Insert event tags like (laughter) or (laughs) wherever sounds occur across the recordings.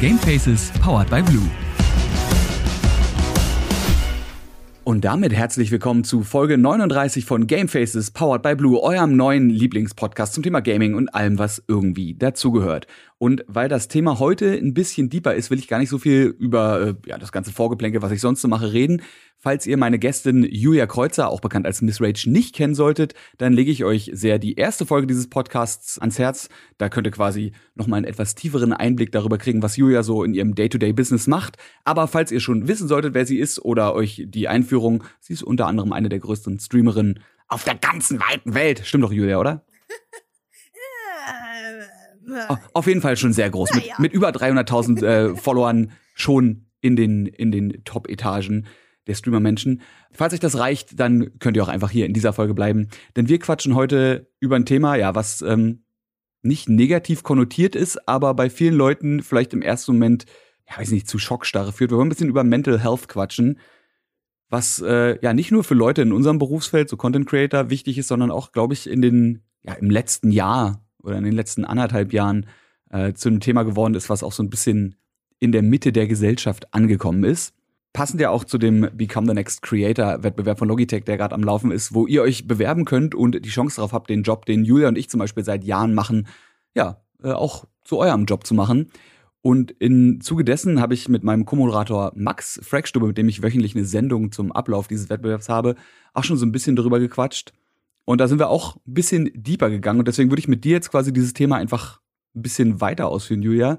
Gamefaces powered by Blue. Und damit herzlich willkommen zu Folge 39 von Gamefaces Powered by Blue, eurem neuen Lieblingspodcast zum Thema Gaming und allem, was irgendwie dazugehört. Und weil das Thema heute ein bisschen deeper ist, will ich gar nicht so viel über äh, ja, das ganze Vorgeplänke, was ich sonst so mache, reden. Falls ihr meine Gästin Julia Kreuzer, auch bekannt als Miss Rage, nicht kennen solltet, dann lege ich euch sehr die erste Folge dieses Podcasts ans Herz. Da könnt ihr quasi nochmal einen etwas tieferen Einblick darüber kriegen, was Julia so in ihrem Day-to-Day-Business macht. Aber falls ihr schon wissen solltet, wer sie ist oder euch die Einführung, sie ist unter anderem eine der größten Streamerinnen auf der ganzen weiten Welt. Stimmt doch, Julia, oder? Auf jeden Fall schon sehr groß. Mit, mit über 300.000 äh, Followern schon in den, in den Top-Etagen der Streamer-Menschen. Falls euch das reicht, dann könnt ihr auch einfach hier in dieser Folge bleiben. Denn wir quatschen heute über ein Thema, ja, was ähm, nicht negativ konnotiert ist, aber bei vielen Leuten vielleicht im ersten Moment, ja, weiß nicht, zu Schockstarre führt. Wir wollen ein bisschen über Mental Health quatschen, was äh, ja nicht nur für Leute in unserem Berufsfeld, so Content Creator, wichtig ist, sondern auch, glaube ich, in den, ja, im letzten Jahr oder in den letzten anderthalb Jahren äh, zu einem Thema geworden ist, was auch so ein bisschen in der Mitte der Gesellschaft angekommen ist. Passend ja auch zu dem Become the Next Creator Wettbewerb von Logitech, der gerade am Laufen ist, wo ihr euch bewerben könnt und die Chance darauf habt, den Job, den Julia und ich zum Beispiel seit Jahren machen, ja, äh, auch zu eurem Job zu machen. Und im Zuge dessen habe ich mit meinem Co-Moderator Max Frackstube, mit dem ich wöchentlich eine Sendung zum Ablauf dieses Wettbewerbs habe, auch schon so ein bisschen darüber gequatscht, und da sind wir auch ein bisschen deeper gegangen. Und deswegen würde ich mit dir jetzt quasi dieses Thema einfach ein bisschen weiter ausführen, Julia.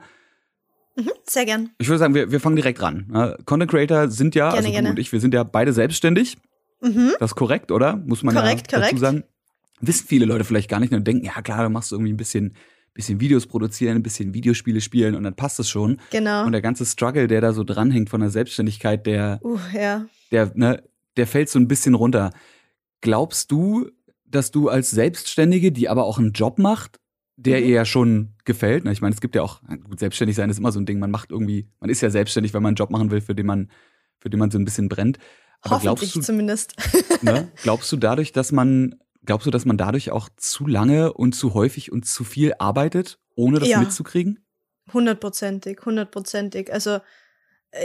Mhm, sehr gern. Ich würde sagen, wir, wir fangen direkt ran. Content Creator sind ja, gerne, also du gerne. und ich, wir sind ja beide selbstständig. Mhm. Das ist korrekt, oder? Muss man korrekt, ja dazu korrekt. sagen. Wissen viele Leute vielleicht gar nicht und denken, ja klar, du machst irgendwie ein bisschen, bisschen Videos produzieren, ein bisschen Videospiele spielen und dann passt es schon. Genau. Und der ganze Struggle, der da so dranhängt von der Selbstständigkeit, der, uh, ja. der, ne, der fällt so ein bisschen runter. Glaubst du, dass du als Selbstständige, die aber auch einen Job macht, der mhm. ihr ja schon gefällt. Ich meine, es gibt ja auch, gut, selbstständig sein ist immer so ein Ding, man macht irgendwie, man ist ja selbstständig, wenn man einen Job machen will, für den man, für den man so ein bisschen brennt. Aber glaubst du, zumindest. (laughs) ne, (laughs) glaubst du dadurch, dass man, glaubst du, dass man dadurch auch zu lange und zu häufig und zu viel arbeitet, ohne das ja. mitzukriegen? Hundertprozentig, hundertprozentig. Also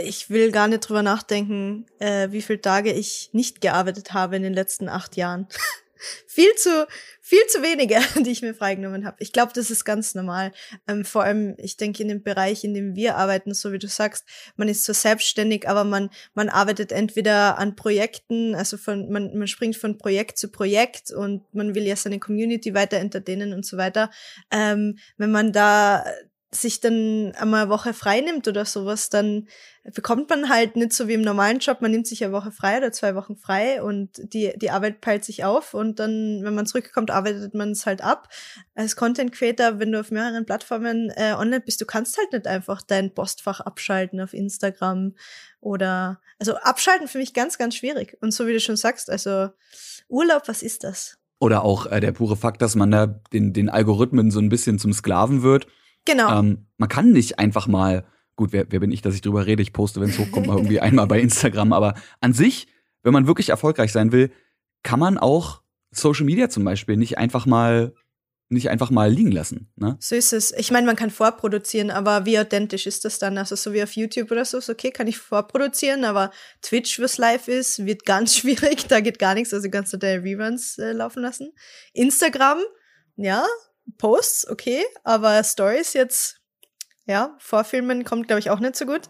ich will gar nicht drüber nachdenken, äh, wie viele Tage ich nicht gearbeitet habe in den letzten acht Jahren. (laughs) viel zu viel zu wenige, (laughs) die ich mir freigenommen habe. Ich glaube, das ist ganz normal. Ähm, vor allem, ich denke, in dem Bereich, in dem wir arbeiten, so wie du sagst, man ist zwar selbstständig, aber man man arbeitet entweder an Projekten, also von man man springt von Projekt zu Projekt und man will ja seine Community weiter entertainen und so weiter. Ähm, wenn man da sich dann einmal eine Woche frei nimmt oder sowas, dann bekommt man halt nicht so wie im normalen Job, man nimmt sich eine Woche frei oder zwei Wochen frei und die, die Arbeit peilt sich auf und dann, wenn man zurückkommt, arbeitet man es halt ab. Als Content Creator, wenn du auf mehreren Plattformen äh, online bist, du kannst halt nicht einfach dein Postfach abschalten auf Instagram oder, also abschalten für mich ganz, ganz schwierig. Und so wie du schon sagst, also Urlaub, was ist das? Oder auch äh, der pure Fakt, dass man da den, den Algorithmen so ein bisschen zum Sklaven wird Genau. Ähm, man kann nicht einfach mal, gut, wer, wer bin ich, dass ich drüber rede, ich poste, wenn es hochkommt, mal irgendwie einmal bei Instagram, aber an sich, wenn man wirklich erfolgreich sein will, kann man auch Social Media zum Beispiel nicht einfach mal nicht einfach mal liegen lassen. Ne? So ist es. Ich meine, man kann vorproduzieren, aber wie authentisch ist das dann? Also so wie auf YouTube oder so, ist okay, kann ich vorproduzieren, aber Twitch, was live ist, wird ganz (laughs) schwierig. Da geht gar nichts, also kannst du deine Reruns äh, laufen lassen. Instagram, ja, Posts, okay, aber Stories jetzt, ja, Vorfilmen kommt, glaube ich, auch nicht so gut.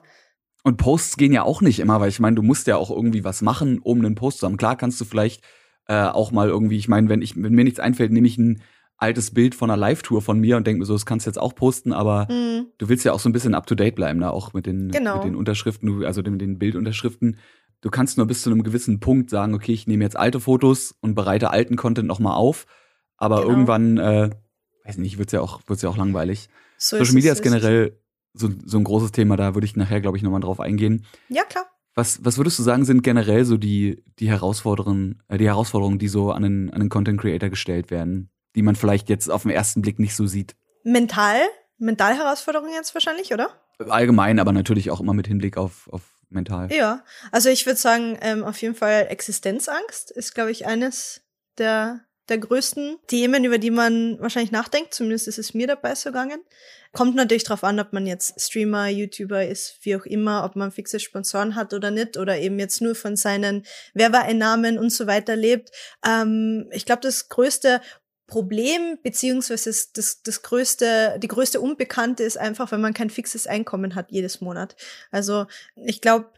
Und Posts gehen ja auch nicht immer, weil ich meine, du musst ja auch irgendwie was machen, um einen Post zu haben. Klar kannst du vielleicht äh, auch mal irgendwie, ich meine, wenn ich, wenn mir nichts einfällt, nehme ich ein altes Bild von einer Live-Tour von mir und denke mir so, das kannst du jetzt auch posten, aber mhm. du willst ja auch so ein bisschen up to date bleiben, da ne? auch mit den, genau. mit den Unterschriften, also mit den Bildunterschriften. Du kannst nur bis zu einem gewissen Punkt sagen, okay, ich nehme jetzt alte Fotos und bereite alten Content nochmal auf, aber genau. irgendwann äh, weiß nicht, wird's ja auch, wird's ja auch langweilig. So Social Media ist, ist generell so, so ein großes Thema, da würde ich nachher, glaube ich, nochmal drauf eingehen. Ja, klar. Was, was würdest du sagen, sind generell so die, die Herausforderungen, äh, die Herausforderungen, die so an den, an den Content Creator gestellt werden, die man vielleicht jetzt auf den ersten Blick nicht so sieht? Mental? Mental Herausforderungen jetzt wahrscheinlich, oder? Allgemein, aber natürlich auch immer mit Hinblick auf, auf mental. Ja, also ich würde sagen, ähm, auf jeden Fall Existenzangst ist, glaube ich, eines der der größten Themen, über die man wahrscheinlich nachdenkt. Zumindest ist es mir dabei so gegangen. Kommt natürlich darauf an, ob man jetzt Streamer, YouTuber ist, wie auch immer, ob man fixe Sponsoren hat oder nicht oder eben jetzt nur von seinen Werbeeinnahmen und so weiter lebt. Ähm, ich glaube, das größte Problem beziehungsweise das, das größte, die größte Unbekannte ist einfach, wenn man kein fixes Einkommen hat jedes Monat. Also ich glaube,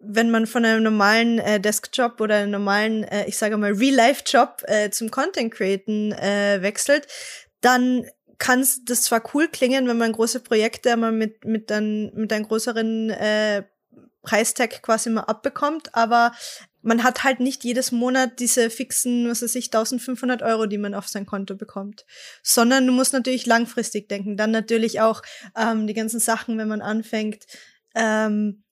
wenn man von einem normalen äh, Deskjob oder einem normalen, äh, ich sage mal, Real-Life-Job äh, zum Content Createn äh, wechselt, dann kann das zwar cool klingen, wenn man große Projekte mal mit, mit, dann, mit einem größeren äh, Preistag quasi mal abbekommt, aber man hat halt nicht jedes Monat diese fixen, was weiß ich, 1500 Euro, die man auf sein Konto bekommt, sondern du musst natürlich langfristig denken. Dann natürlich auch ähm, die ganzen Sachen, wenn man anfängt, ähm,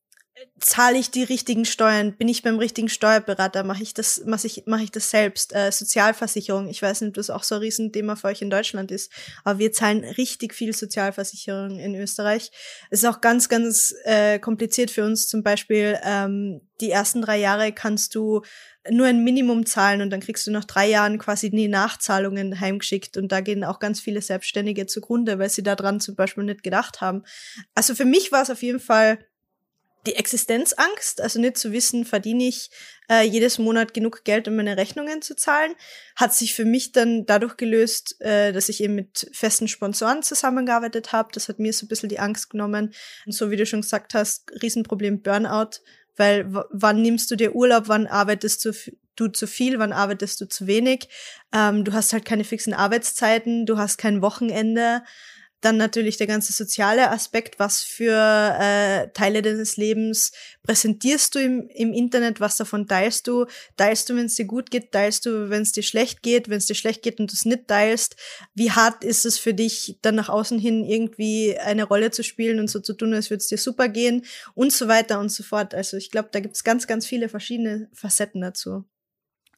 zahle ich die richtigen Steuern? Bin ich beim richtigen Steuerberater? Mache ich das, mache ich, mache ich das selbst? Äh, Sozialversicherung. Ich weiß nicht, ob das auch so ein Riesenthema für euch in Deutschland ist, aber wir zahlen richtig viel Sozialversicherung in Österreich. Es ist auch ganz, ganz äh, kompliziert für uns. Zum Beispiel ähm, die ersten drei Jahre kannst du nur ein Minimum zahlen und dann kriegst du nach drei Jahren quasi die Nachzahlungen heimgeschickt und da gehen auch ganz viele Selbstständige zugrunde, weil sie daran zum Beispiel nicht gedacht haben. Also für mich war es auf jeden Fall die Existenzangst, also nicht zu wissen, verdiene ich äh, jedes Monat genug Geld, um meine Rechnungen zu zahlen, hat sich für mich dann dadurch gelöst, äh, dass ich eben mit festen Sponsoren zusammengearbeitet habe. Das hat mir so ein bisschen die Angst genommen. Und so wie du schon gesagt hast, Riesenproblem Burnout, weil wann nimmst du dir Urlaub, wann arbeitest du, du zu viel, wann arbeitest du zu wenig. Ähm, du hast halt keine fixen Arbeitszeiten, du hast kein Wochenende. Dann natürlich der ganze soziale Aspekt, was für äh, Teile deines Lebens präsentierst du im, im Internet, was davon teilst du, teilst du, wenn es dir gut geht, teilst du, wenn es dir schlecht geht, wenn es dir schlecht geht und du es nicht teilst, wie hart ist es für dich, dann nach außen hin irgendwie eine Rolle zu spielen und so zu tun, als würde es dir super gehen und so weiter und so fort. Also ich glaube, da gibt es ganz, ganz viele verschiedene Facetten dazu.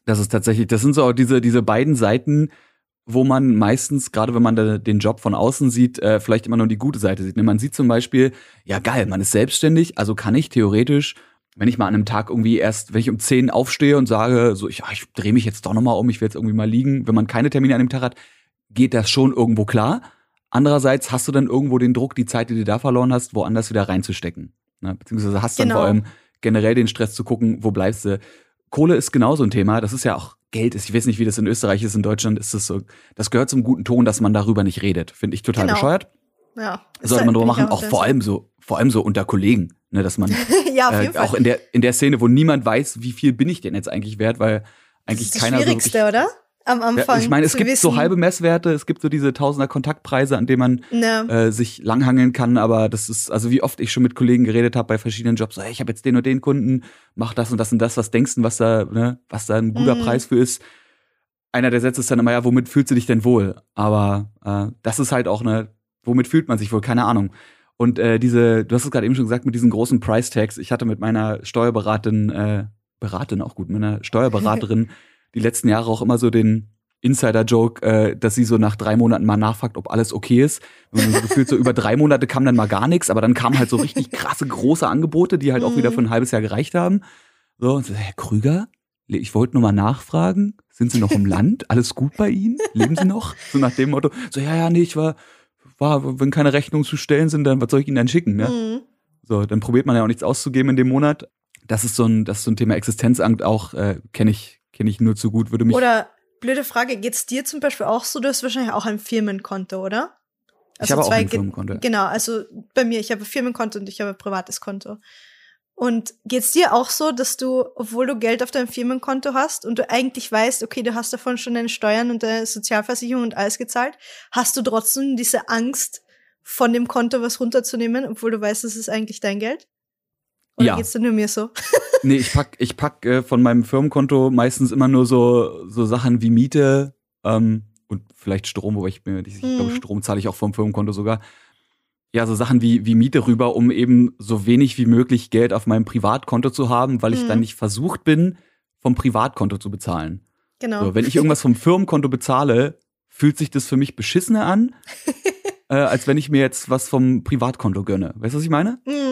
Das ist tatsächlich, das sind so auch diese, diese beiden Seiten, wo man meistens, gerade wenn man da den Job von außen sieht, äh, vielleicht immer nur die gute Seite sieht. Ne, man sieht zum Beispiel, ja geil, man ist selbstständig, also kann ich theoretisch, wenn ich mal an einem Tag irgendwie erst, wenn ich um 10 aufstehe und sage, so ich, ja, ich drehe mich jetzt doch nochmal um, ich will jetzt irgendwie mal liegen, wenn man keine Termine an dem Tag hat, geht das schon irgendwo klar. Andererseits hast du dann irgendwo den Druck, die Zeit, die du da verloren hast, woanders wieder reinzustecken. Ne? Beziehungsweise hast dann genau. vor allem generell den Stress zu gucken, wo bleibst du. Kohle ist genauso ein Thema. Das ist ja auch Geld ist. Ich weiß nicht, wie das in Österreich ist. In Deutschland ist es so. Das gehört zum guten Ton, dass man darüber nicht redet. Finde ich total genau. bescheuert. Ja. Sollte man drüber machen, auch, auch vor allem so, vor allem so unter Kollegen, ne, dass man (laughs) ja, äh, auch in der in der Szene, wo niemand weiß, wie viel bin ich denn jetzt eigentlich wert, weil eigentlich das ist keiner das Schwierigste, so oder? Am Anfang. Ja, ich meine, es gibt wissen. so halbe Messwerte, es gibt so diese Tausender Kontaktpreise, an denen man ja. äh, sich langhangeln kann, aber das ist, also wie oft ich schon mit Kollegen geredet habe bei verschiedenen Jobs, so, hey, ich habe jetzt den und den Kunden, mach das und das und das, was denkst du, was da, ne, was da ein guter mhm. Preis für ist? Einer der Sätze ist dann immer, ja, womit fühlst du dich denn wohl? Aber äh, das ist halt auch eine, womit fühlt man sich wohl? Keine Ahnung. Und äh, diese, du hast es gerade eben schon gesagt, mit diesen großen Price Tags, ich hatte mit meiner Steuerberaterin, äh, Beraterin auch gut, mit einer (laughs) Steuerberaterin die letzten Jahre auch immer so den Insider-Joke, äh, dass sie so nach drei Monaten mal nachfragt, ob alles okay ist. Man so (laughs) gefühlt so über drei Monate kam dann mal gar nichts, aber dann kamen halt so richtig krasse, große Angebote, die halt auch wieder mhm. für ein halbes Jahr gereicht haben. So, und so, Herr Krüger, ich wollte nur mal nachfragen, sind Sie noch im Land? Alles gut bei Ihnen? Leben Sie noch? So nach dem Motto, so, ja, ja, nee, ich war, war, wenn keine Rechnungen zu stellen sind, dann was soll ich Ihnen dann schicken, ne? Mhm. So, dann probiert man ja auch nichts auszugeben in dem Monat. Das ist so ein, das ist so ein Thema Existenzangst auch, äh, kenne ich, kenne ich nur zu gut, würde mich. Oder blöde Frage, geht's dir zum Beispiel auch so? Du hast wahrscheinlich auch ein Firmenkonto, oder? Also ich habe auch ein Firmenkonto. Genau, also bei mir, ich habe ein Firmenkonto und ich habe ein privates Konto. Und geht's dir auch so, dass du, obwohl du Geld auf deinem Firmenkonto hast und du eigentlich weißt, okay, du hast davon schon deine Steuern und deine Sozialversicherung und alles gezahlt, hast du trotzdem diese Angst, von dem Konto was runterzunehmen, obwohl du weißt, das ist eigentlich dein Geld? Oder ja. geht's denn nur mir so? (laughs) nee, ich pack, ich pack äh, von meinem Firmenkonto meistens immer nur so, so Sachen wie Miete ähm, und vielleicht Strom, wobei ich mir, ich, mhm. glaube, Strom zahle ich auch vom Firmenkonto sogar. Ja, so Sachen wie, wie Miete rüber, um eben so wenig wie möglich Geld auf meinem Privatkonto zu haben, weil ich dann mhm. nicht versucht bin, vom Privatkonto zu bezahlen. Genau. So, wenn ich irgendwas vom Firmenkonto bezahle, fühlt sich das für mich beschissener an, (laughs) äh, als wenn ich mir jetzt was vom Privatkonto gönne. Weißt du, was ich meine? Mhm.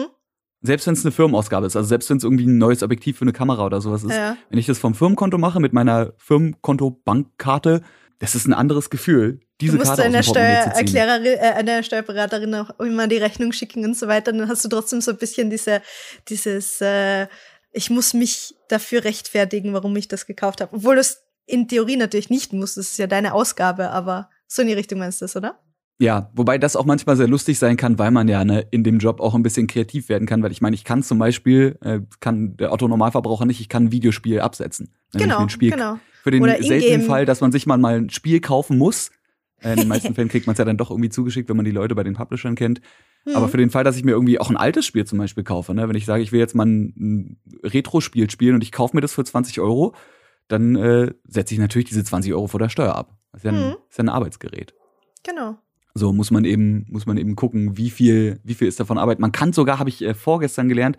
Selbst wenn es eine Firmenausgabe ist, also selbst wenn es irgendwie ein neues Objektiv für eine Kamera oder sowas ist, Ja. wenn ich das vom Firmenkonto mache mit meiner Firmenkonto-Bankkarte, das ist ein anderes Gefühl, diese du musst Karte zu ziehen. Steuererklärerin, äh, einer Steuerberaterin auch immer die Rechnung schicken und so weiter. Dann hast du trotzdem so ein bisschen diese, dieses, äh, ich muss mich dafür rechtfertigen, warum ich das gekauft habe. Obwohl du es in Theorie natürlich nicht musst. Das ist ja deine Ausgabe, aber so in die Richtung meinst du das, oder? Ja, wobei das auch manchmal sehr lustig sein kann, weil man ja ne, in dem Job auch ein bisschen kreativ werden kann, weil ich meine, ich kann zum Beispiel, äh, kann der Otto Normalverbraucher nicht, ich kann ein Videospiel absetzen. Mir Genau, Spiel, genau. Für den seltenen. Fall, dass man sich mal, mal ein Spiel kaufen muss. Äh, in den meisten (laughs) Fällen kriegt man es ja dann doch irgendwie zugeschickt, wenn man die Leute bei den Publishern kennt. Hm. Aber für den Fall, dass ich mir irgendwie auch ein altes Spiel zum Beispiel kaufe, ne? wenn ich sage, ich will jetzt mal ein, ein Retro-Spiel spielen und ich kaufe mir das für 20 Euro, dann äh, setze ich natürlich diese 20 Euro vor der Steuer ab. Das ist ja ein, Mhm. ist ja ein Arbeitsgerät. Genau. So muss man eben, muss man eben gucken, wie viel, wie viel ist davon Arbeit. Man kann sogar, habe ich äh, vorgestern gelernt,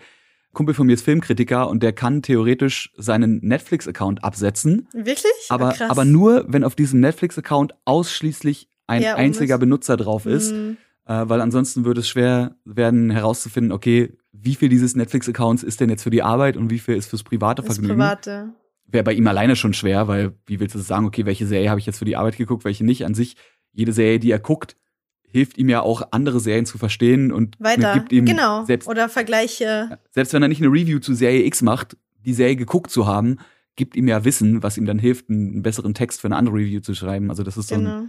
Kumpel von mir ist Filmkritiker und der kann theoretisch seinen Netflix-Account absetzen, Wirklich? aber, krass. aber nur, wenn auf diesem Netflix-Account ausschließlich ein Ja, einziger Benutzer drauf ist, Hm. äh, weil ansonsten würde es schwer werden herauszufinden, okay, wie viel dieses Netflix-Accounts ist denn jetzt für die Arbeit und wie viel ist fürs private Das Vergnügen. Private. Wäre bei ihm alleine schon schwer, weil wie willst du sagen, okay, welche Serie habe ich jetzt für die Arbeit geguckt, welche nicht? An sich, jede Serie, die er guckt, hilft ihm ja auch, andere Serien zu verstehen und Weiter. gibt ihm genau. selbst, Oder Vergleiche. selbst wenn er nicht eine Review zu Serie X macht, die Serie geguckt zu haben, gibt ihm ja Wissen, was ihm dann hilft, einen, besseren Text für eine andere Review zu schreiben. Also das ist so ein Genau.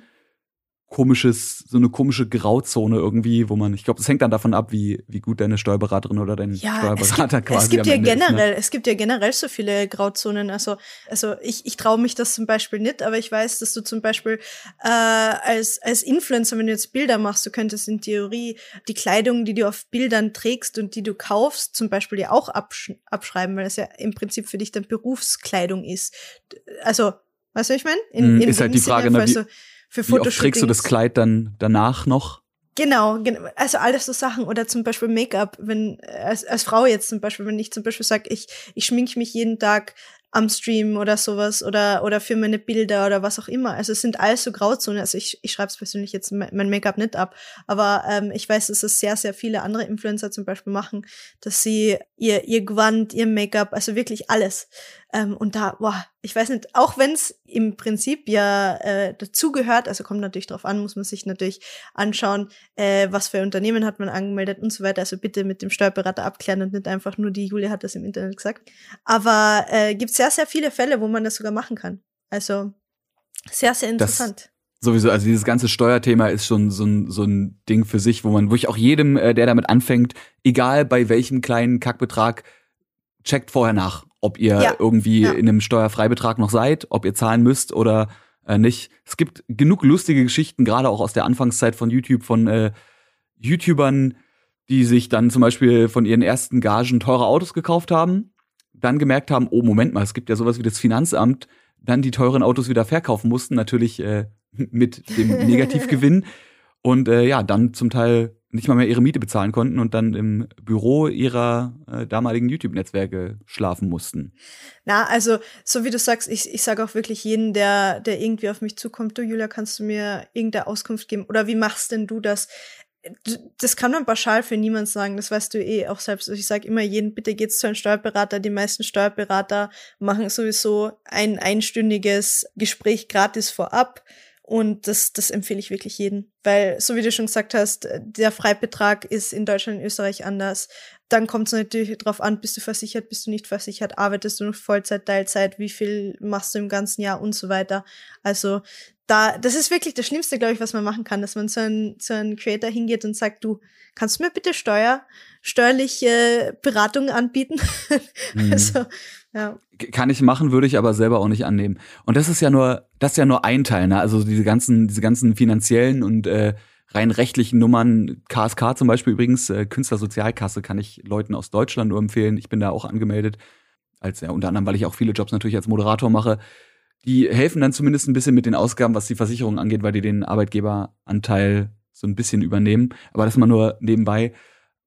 Komisches, so eine komische Grauzone irgendwie, wo man, ich glaube, das hängt dann davon ab, wie, wie gut deine Steuerberaterin oder dein Ja, es Steuerberater gibt, quasi es gibt ja Ende ist, ne? generell, es gibt ja generell so viele Grauzonen. Also, also ich, ich traue mich das zum Beispiel nicht, aber ich weiß, dass du zum Beispiel äh, als, als Influencer, wenn du jetzt Bilder machst, du könntest in Theorie die Kleidung, die du auf Bildern trägst und die du kaufst, zum Beispiel ja auch absch abschreiben, weil das ja im Prinzip für dich dann Berufskleidung ist. Also, weißt du, was ich meine? In, Mm, in ist halt die Sinne, Frage, ne, falls wie- du für Wie oft trägst du das Kleid dann danach noch? Genau, also alles so Sachen oder zum Beispiel Make-up, wenn als, als Frau jetzt zum Beispiel, wenn ich zum Beispiel sage, ich ich schminke mich jeden Tag am Stream oder sowas oder oder für meine Bilder oder was auch immer. Also es sind alles so Grauzonen. Also ich ich schreibe es persönlich jetzt me- mein Make-up nicht ab, aber ähm, ich weiß, dass es sehr sehr viele andere Influencer zum Beispiel machen, dass sie ihr ihr Gewand, ihr Make-up, also wirklich alles. Ähm, und da, boah, ich weiß nicht, auch wenn es im Prinzip ja äh, dazugehört, also kommt natürlich drauf an, muss man sich natürlich anschauen, äh, was für Unternehmen hat man angemeldet und so weiter. Also bitte mit dem Steuerberater abklären und nicht einfach nur die Julia hat das im Internet gesagt. Aber äh, gibt sehr, sehr viele Fälle, wo man das sogar machen kann. Also sehr, sehr Das- interessant. Sowieso, also dieses ganze Steuerthema ist schon so ein, so ein Ding für sich, wo man, wo ich auch jedem, äh, der damit anfängt, egal bei welchem kleinen Kackbetrag, checkt vorher nach, ob ihr Ja, irgendwie ja. in einem Steuerfreibetrag noch seid, ob ihr zahlen müsst oder äh, nicht. Es gibt genug lustige Geschichten, gerade auch aus der Anfangszeit von YouTube, von äh, YouTubern, die sich dann zum Beispiel von ihren ersten Gagen teure Autos gekauft haben, dann gemerkt haben, oh Moment mal, es gibt ja sowas wie das Finanzamt, dann die teuren Autos wieder verkaufen mussten, natürlich äh, (laughs) mit dem (laughs) Negativgewinn und äh, ja, dann zum Teil nicht mal mehr ihre Miete bezahlen konnten und dann im Büro ihrer äh, damaligen YouTube-Netzwerke schlafen mussten. Na, also, so wie du sagst, ich, ich sage auch wirklich jeden, der, der irgendwie auf mich zukommt, du Julia, kannst du mir irgendeine Auskunft geben? Oder wie machst denn du das? Das kann man pauschal für niemand sagen, das weißt du eh auch selbst. Also Ich sage immer jeden, bitte geht's zu einem Steuerberater. Die meisten Steuerberater machen sowieso ein einstündiges Gespräch gratis vorab. Und das, das empfehle ich wirklich jedem. Weil, so wie du schon gesagt hast, der Freibetrag ist in Deutschland und Österreich anders. Dann kommt es natürlich drauf an, bist du versichert, bist du nicht versichert, arbeitest du noch Vollzeit, Teilzeit, wie viel machst du im ganzen Jahr und so weiter. Also da, das ist wirklich das Schlimmste, glaube ich, was man machen kann, dass man zu einem, zu einem Creator hingeht und sagt, du, kannst du mir bitte Steuer, steuerliche Beratung anbieten? (laughs) Mhm. Also, ja. Kann ich machen, würde ich aber selber auch nicht annehmen. Und das ist ja nur, das ist ja nur ein Teil, ne? Also diese ganzen, diese ganzen finanziellen und äh, rein rechtlichen Nummern, KSK zum Beispiel übrigens, äh, Künstlersozialkasse kann ich Leuten aus Deutschland nur empfehlen. Ich bin da auch angemeldet. Als ja, unter anderem, weil ich auch viele Jobs natürlich als Moderator mache. Die helfen dann zumindest ein bisschen mit den Ausgaben, was die Versicherung angeht, weil die den Arbeitgeberanteil so ein bisschen übernehmen. Aber das mal nur nebenbei.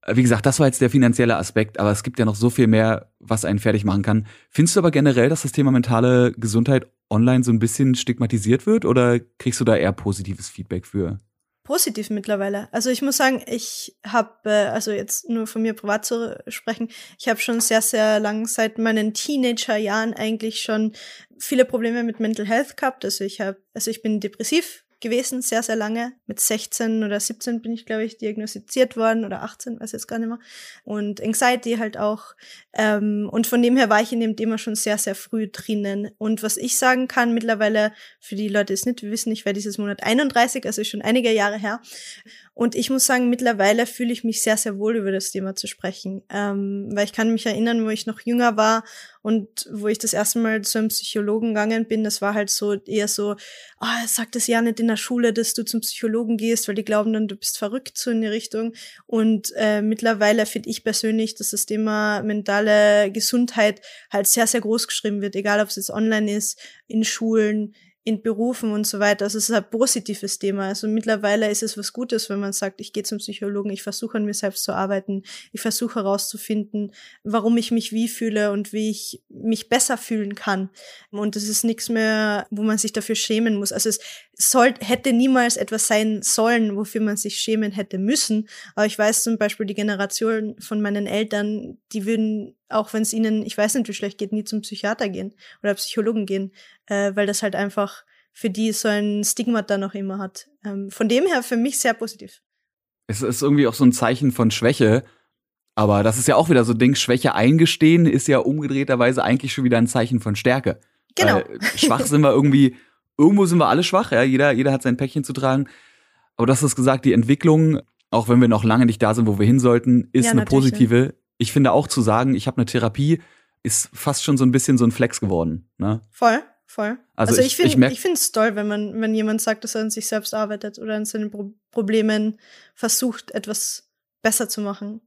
Wie gesagt, das war jetzt der finanzielle Aspekt, aber es gibt ja noch so viel mehr, was einen fertig machen kann. Findest du aber generell, dass das Thema mentale Gesundheit online so ein bisschen stigmatisiert wird oder kriegst du da eher positives Feedback für? positiv mittlerweile. Also ich muss sagen, ich habe, äh, also jetzt nur von mir privat zu sprechen, ich habe schon sehr, sehr lang seit meinen Teenagerjahren eigentlich schon viele Probleme mit Mental Health gehabt. Also ich habe, also ich bin depressiv gewesen, sehr, sehr lange. Mit 16 oder 17 bin ich, glaube ich, diagnostiziert worden oder 18, weiß jetzt gar nicht mehr. Und Anxiety halt auch. Ähm, und von dem her war ich in dem Thema schon sehr, sehr früh drinnen. Und was ich sagen kann mittlerweile, für die Leute, es nicht wissen, ich werde dieses Monat 31, also schon einige Jahre her. Und ich muss sagen, mittlerweile fühle ich mich sehr, sehr wohl über das Thema zu sprechen. Ähm, weil ich kann mich erinnern, wo ich noch jünger war und wo ich das erste Mal zu einem Psychologen gegangen bin, das war halt so eher so, ah, oh, sag das ja nicht in der Schule, dass du zum Psychologen gehst, weil die glauben dann, du bist verrückt so in die Richtung. Und äh, mittlerweile finde ich persönlich, dass das Thema mentale Gesundheit halt sehr, sehr groß geschrieben wird, egal ob es jetzt online ist, in Schulen, in Berufen und so weiter. Also es ist ein positives Thema. Also mittlerweile ist es was Gutes, wenn man sagt, ich gehe zum Psychologen, ich versuche an mir selbst zu arbeiten, ich versuche herauszufinden, warum ich mich wie fühle und wie ich mich besser fühlen kann. Und es ist nichts mehr, wo man sich dafür schämen muss. Also es soll, hätte niemals etwas sein sollen, wofür man sich schämen hätte müssen. Aber ich weiß zum Beispiel, die Generation von meinen Eltern, die würden, auch wenn es ihnen, ich weiß nicht, wie schlecht geht, nie zum Psychiater gehen oder Psychologen gehen, äh, weil das halt einfach für die so ein Stigma da noch immer hat. Ähm, von dem her für mich sehr positiv. Es ist irgendwie auch so ein Zeichen von Schwäche. Aber das ist ja auch wieder so ein Ding, Schwäche eingestehen ist ja umgedrehterweise eigentlich schon wieder ein Zeichen von Stärke. Genau. Weil schwach sind wir irgendwie irgendwo sind wir alle schwach, ja, jeder, jeder hat sein Päckchen zu tragen. Aber das ist gesagt, die Entwicklung, auch wenn wir noch lange nicht da sind, wo wir hin sollten, ist ja, eine positive. Ich finde auch zu sagen, ich habe eine Therapie, ist fast schon so ein bisschen so ein Flex geworden. Ne? Voll, voll. Also, also ich, ich finde ich finde es toll, wenn man, wenn jemand sagt, dass er an sich selbst arbeitet oder an seinen Pro Problemen versucht, etwas besser zu machen.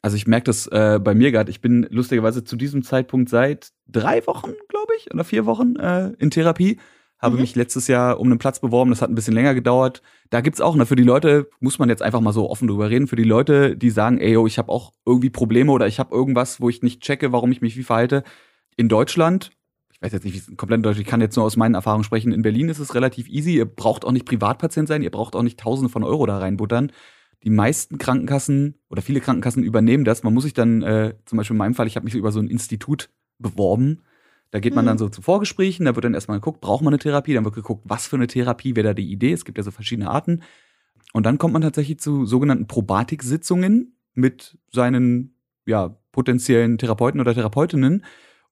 Also ich merke das äh, bei mir gerade. Ich bin lustigerweise zu diesem Zeitpunkt seit drei Wochen, glaube ich, oder vier Wochen äh, in Therapie habe mhm. mich letztes Jahr um einen Platz beworben, das hat ein bisschen länger gedauert. Da gibt's auch, ne, für die Leute, muss man jetzt einfach mal so offen drüber reden, für die Leute, die sagen, ey, yo, ich habe auch irgendwie Probleme oder ich habe irgendwas, wo ich nicht checke, warum ich mich wie verhalte. In Deutschland, ich weiß jetzt nicht, wie es komplett in Deutschland, ich kann jetzt nur aus meinen Erfahrungen sprechen, in Berlin ist es relativ easy, ihr braucht auch nicht Privatpatient sein, ihr braucht auch nicht Tausende von Euro da reinbuttern. Die meisten Krankenkassen oder viele Krankenkassen übernehmen das. Man muss sich dann, äh, zum Beispiel in meinem Fall, ich habe mich über so ein Institut beworben, da geht man dann mhm. so zu Vorgesprächen, da wird dann erstmal geguckt, braucht man eine Therapie, dann wird geguckt, was für eine Therapie wäre da die Idee. Es gibt ja so verschiedene Arten. Und dann kommt man tatsächlich zu sogenannten Probatik-Sitzungen mit seinen ja, potenziellen Therapeuten oder Therapeutinnen.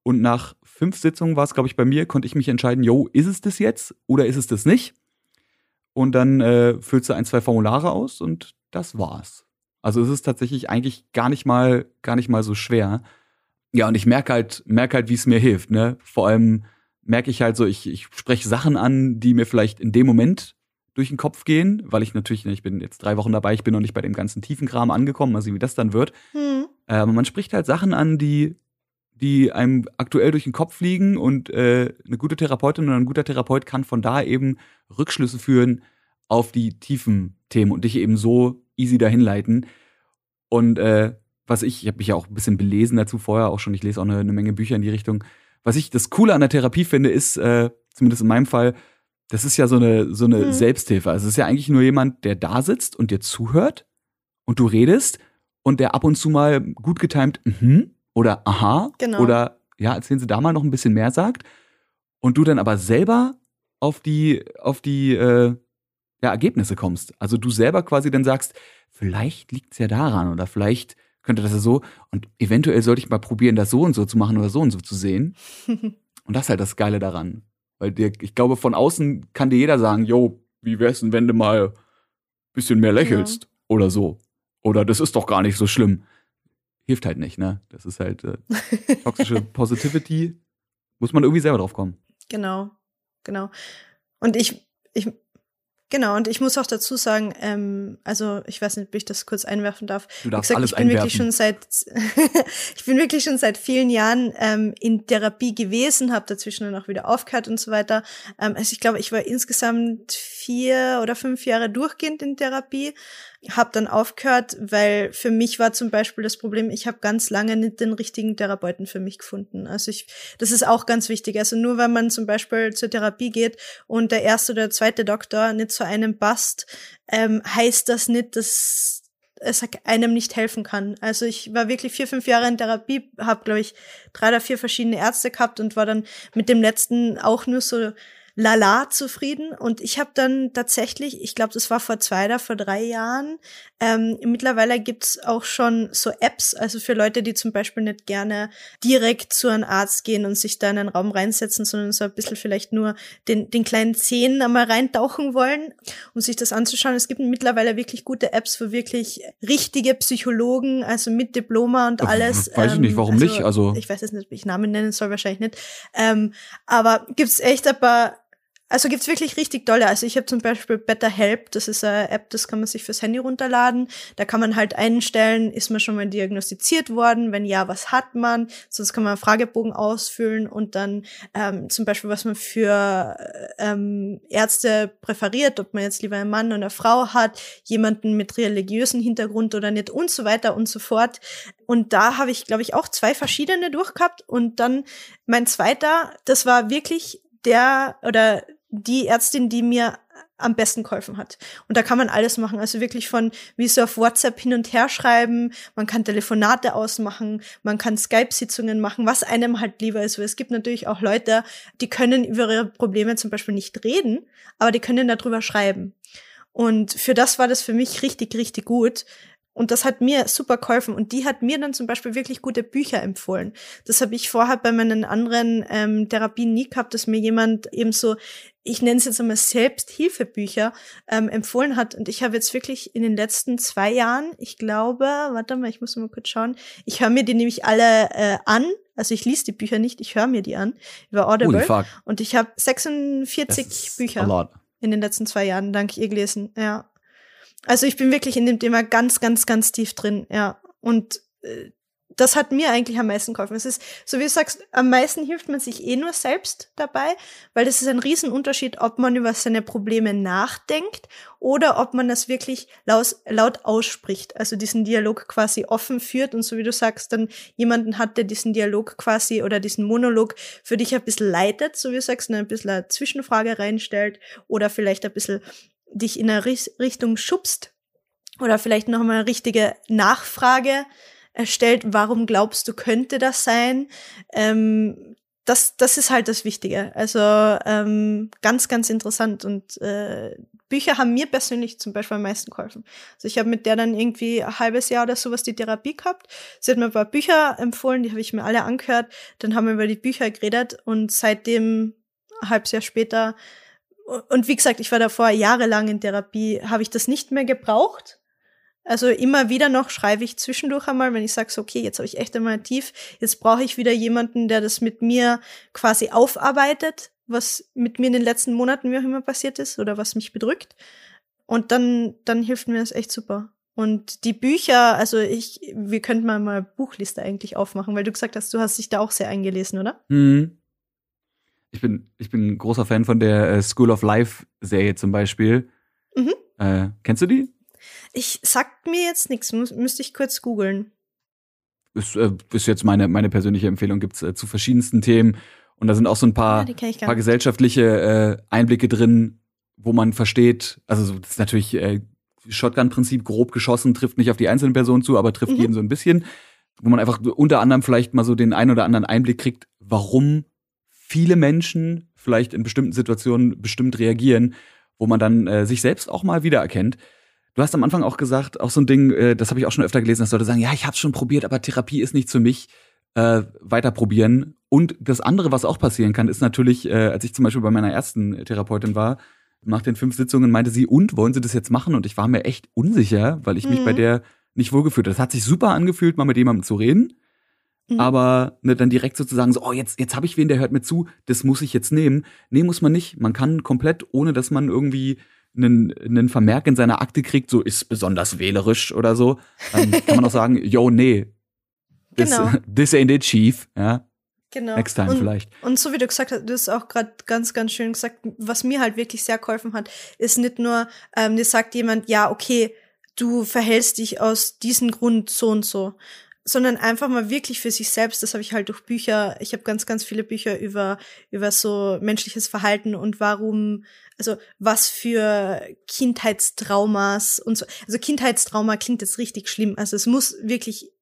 Und nach fünf Sitzungen war es, glaube ich, bei mir, konnte ich mich entscheiden, yo, ist es das jetzt oder ist es das nicht? Und dann äh, füllst du ein, zwei Formulare aus und das war's. Also es ist tatsächlich eigentlich gar nicht mal, gar nicht mal so schwer. Ja, und ich merke halt, merke halt, wie es mir hilft, ne? Vor allem merke ich halt so, ich, ich spreche Sachen an, die mir vielleicht in dem Moment durch den Kopf gehen, weil ich natürlich, ne, ich bin jetzt drei Wochen dabei, ich bin noch nicht bei dem ganzen tiefen Kram angekommen, mal sehen, wie das dann wird. Hm. Aber man spricht halt Sachen an, die, die einem aktuell durch den Kopf liegen und äh, eine gute Therapeutin oder ein guter Therapeut kann von da eben Rückschlüsse führen auf die tiefen Themen und dich eben so easy dahin leiten. Und äh, was ich, ich habe mich ja auch ein bisschen belesen dazu vorher auch schon, ich lese auch eine, eine Menge Bücher in die Richtung. Was ich das Coole an der Therapie finde, ist, äh, zumindest in meinem Fall, das ist ja so eine, so eine mhm. Selbsthilfe. Also es ist ja eigentlich nur jemand, der da sitzt und dir zuhört und du redest und der ab und zu mal gut getimt mhm oder aha genau. oder ja, erzählen Sie da mal noch ein bisschen mehr sagt und du dann aber selber auf die, auf die äh, ja, Ergebnisse kommst. Also du selber quasi dann sagst, vielleicht liegt es ja daran oder vielleicht könnte das ja so und eventuell sollte ich mal probieren, das so und so zu machen oder so und so zu sehen. (laughs) und das ist halt das Geile daran. Weil dir, ich glaube, von außen kann dir jeder sagen, yo, wie wär's denn, wenn du mal ein bisschen mehr lächelst ja. oder so. Oder das ist doch gar nicht so schlimm. Hilft halt nicht, ne? Das ist halt äh, (laughs) toxische Positivity. Muss man irgendwie selber drauf kommen. Genau, genau. Und ich, ich Genau, und ich muss auch dazu sagen, ähm, also ich weiß nicht, ob ich das kurz einwerfen darf. Du darfst gesagt, alles ich bin einwerfen. wirklich schon seit (laughs) ich bin wirklich schon seit vielen Jahren ähm, in Therapie gewesen, habe dazwischen dann auch wieder aufgehört und so weiter. Ähm, also ich glaube, ich war insgesamt vier oder fünf Jahre durchgehend in Therapie habe dann aufgehört, weil für mich war zum Beispiel das Problem, ich habe ganz lange nicht den richtigen Therapeuten für mich gefunden. Also ich, das ist auch ganz wichtig. Also nur wenn man zum Beispiel zur Therapie geht und der erste oder zweite Doktor nicht zu einem passt, ähm, heißt das nicht, dass es einem nicht helfen kann. Also ich war wirklich vier, fünf Jahre in Therapie, habe, glaube ich, drei oder vier verschiedene Ärzte gehabt und war dann mit dem letzten auch nur so lala zufrieden. Und ich habe dann tatsächlich, ich glaube, das war vor zwei oder vor drei Jahren, ähm, mittlerweile gibt's auch schon so Apps, also für Leute, die zum Beispiel nicht gerne direkt zu einem Arzt gehen und sich da in einen Raum reinsetzen, sondern so ein bisschen vielleicht nur den, den kleinen Zehen einmal reintauchen wollen, um sich das anzuschauen. Es gibt mittlerweile wirklich gute Apps für wirklich richtige Psychologen, also mit Diploma und alles. Weiß ich nicht, warum also, nicht? Also ich weiß jetzt nicht, ob ich Namen nennen soll, wahrscheinlich nicht. Ähm, aber gibt's echt ein paar also gibt's wirklich richtig tolle. Also ich habe zum Beispiel Better Help, das ist eine App, das kann man sich fürs Handy runterladen. Da kann man halt einstellen, ist man schon mal diagnostiziert worden? Wenn ja, was hat man? Sonst kann man einen Fragebogen ausfüllen und dann ähm, zum Beispiel, was man für ähm, Ärzte präferiert, ob man jetzt lieber einen Mann oder eine Frau hat, jemanden mit religiösen Hintergrund oder nicht und so weiter und so fort. Und da habe ich, glaube ich, auch zwei verschiedene durchgehabt. Und dann mein zweiter, das war wirklich der oder die Ärztin, die mir am besten geholfen hat. Und da kann man alles machen. Also wirklich von wie so auf WhatsApp hin und her schreiben, man kann Telefonate ausmachen, man kann Skype-Sitzungen machen, was einem halt lieber ist. Es gibt natürlich auch Leute, die können über ihre Probleme zum Beispiel nicht reden, aber die können darüber schreiben. Und für das war das für mich richtig, richtig gut, und das hat mir super geholfen. Und die hat mir dann zum Beispiel wirklich gute Bücher empfohlen. Das habe ich vorher bei meinen anderen ähm, Therapien nie gehabt, dass mir jemand eben so, ich nenne es jetzt einmal Selbsthilfebücher, ähm, empfohlen hat. Und ich habe jetzt wirklich in den letzten zwei Jahren, ich glaube, warte mal, ich muss mal kurz schauen, ich höre mir die nämlich alle äh, an. Also ich lese die Bücher nicht, ich höre mir die an über Audible. Und ich habe 46 Bücher in den letzten zwei Jahren dank ihr gelesen. Ja. Also ich bin wirklich in dem Thema ganz, ganz, ganz tief drin, ja. Und äh, das hat mir eigentlich am meisten geholfen. Es ist, so wie du sagst, am meisten hilft man sich eh nur selbst dabei, weil das ist ein Riesenunterschied, ob man über seine Probleme nachdenkt oder ob man das wirklich laut, laut ausspricht. Also diesen Dialog quasi offen führt und so wie du sagst, dann jemanden hat, der diesen Dialog quasi oder diesen Monolog für dich ein bisschen leitet, so wie du sagst, ein bisschen eine Zwischenfrage reinstellt oder vielleicht ein bisschen dich in eine Richtung schubst oder vielleicht noch mal eine richtige Nachfrage erstellt, warum glaubst du, könnte das sein? Ähm, das, das ist halt das Wichtige. Also ähm, ganz, ganz interessant. Und äh, Bücher haben mir persönlich zum Beispiel am meisten geholfen. Also ich habe mit der dann irgendwie ein halbes Jahr oder sowas die Therapie gehabt. Sie hat mir ein paar Bücher empfohlen, die habe ich mir alle angehört. Dann haben wir über die Bücher geredet und seitdem, ein halbes Jahr später, und wie gesagt, ich war davor jahrelang in Therapie, habe ich das nicht mehr gebraucht. Also immer wieder noch schreibe ich zwischendurch einmal, wenn ich sage, so, okay, jetzt habe ich echt einmal tief, jetzt brauche ich wieder jemanden, der das mit mir quasi aufarbeitet, was mit mir in den letzten Monaten wie auch immer passiert ist oder was mich bedrückt. Und dann, dann hilft mir das echt super. Und die Bücher, also ich, wir könnten mal mal Buchliste eigentlich aufmachen, weil du gesagt hast, du hast dich da auch sehr eingelesen, oder? Mhm. Ich bin, ich bin ein großer Fan von der äh, School of Life Serie zum Beispiel. Mhm. Äh, kennst du die? Ich sagt mir jetzt nichts, müsste ich kurz googeln. Ist, äh, ist jetzt meine, meine persönliche Empfehlung, gibt's äh, zu verschiedensten Themen. Und da sind auch so ein paar, ja, paar gesellschaftliche äh, Einblicke drin, wo man versteht, also das ist natürlich äh, Shotgun-Prinzip grob geschossen, trifft nicht auf die einzelne Person zu, aber trifft mhm. jeden so ein bisschen, wo man einfach unter anderem vielleicht mal so den ein oder anderen Einblick kriegt, warum viele Menschen vielleicht in bestimmten Situationen bestimmt reagieren, wo man dann äh, sich selbst auch mal wiedererkennt. Du hast am Anfang auch gesagt, auch so ein Ding, äh, das habe ich auch schon öfter gelesen, dass Leute sagen, ja, ich habe schon probiert, aber Therapie ist nicht für mich. Äh, weiter probieren. Und das andere, was auch passieren kann, ist natürlich, äh, als ich zum Beispiel bei meiner ersten Therapeutin war, nach den fünf Sitzungen meinte sie, und wollen Sie das jetzt machen? Und ich war mir echt unsicher, weil ich mhm. mich bei mhm. der nicht wohlgefühlt habe. Das hat sich super angefühlt, mal mit jemandem zu reden. Mhm. Aber ne, dann direkt sozusagen so, oh, jetzt, jetzt habe ich wen, der hört mir zu, das muss ich jetzt nehmen. Nee, muss man nicht. Man kann komplett, ohne dass man irgendwie einen, einen Vermerk in seiner Akte kriegt, so ist besonders wählerisch oder so, dann (laughs) kann man auch sagen, yo, nee, this, genau. (laughs) this ain't it, Chief, ja. Genau. Next time und, vielleicht. Und so wie du gesagt hast, du hast auch gerade ganz, ganz schön gesagt, was mir halt wirklich sehr geholfen hat, ist nicht nur, ähm, dir sagt jemand, ja, okay, du verhältst dich aus diesem Grund so und so, sondern einfach mal wirklich für sich selbst. Das habe ich halt durch Bücher. Ich habe ganz, ganz viele Bücher über über so menschliches Verhalten und warum, also was für Kindheitstraumas und so. Also Kindheitstrauma klingt jetzt richtig schlimm. Also es muss wirklich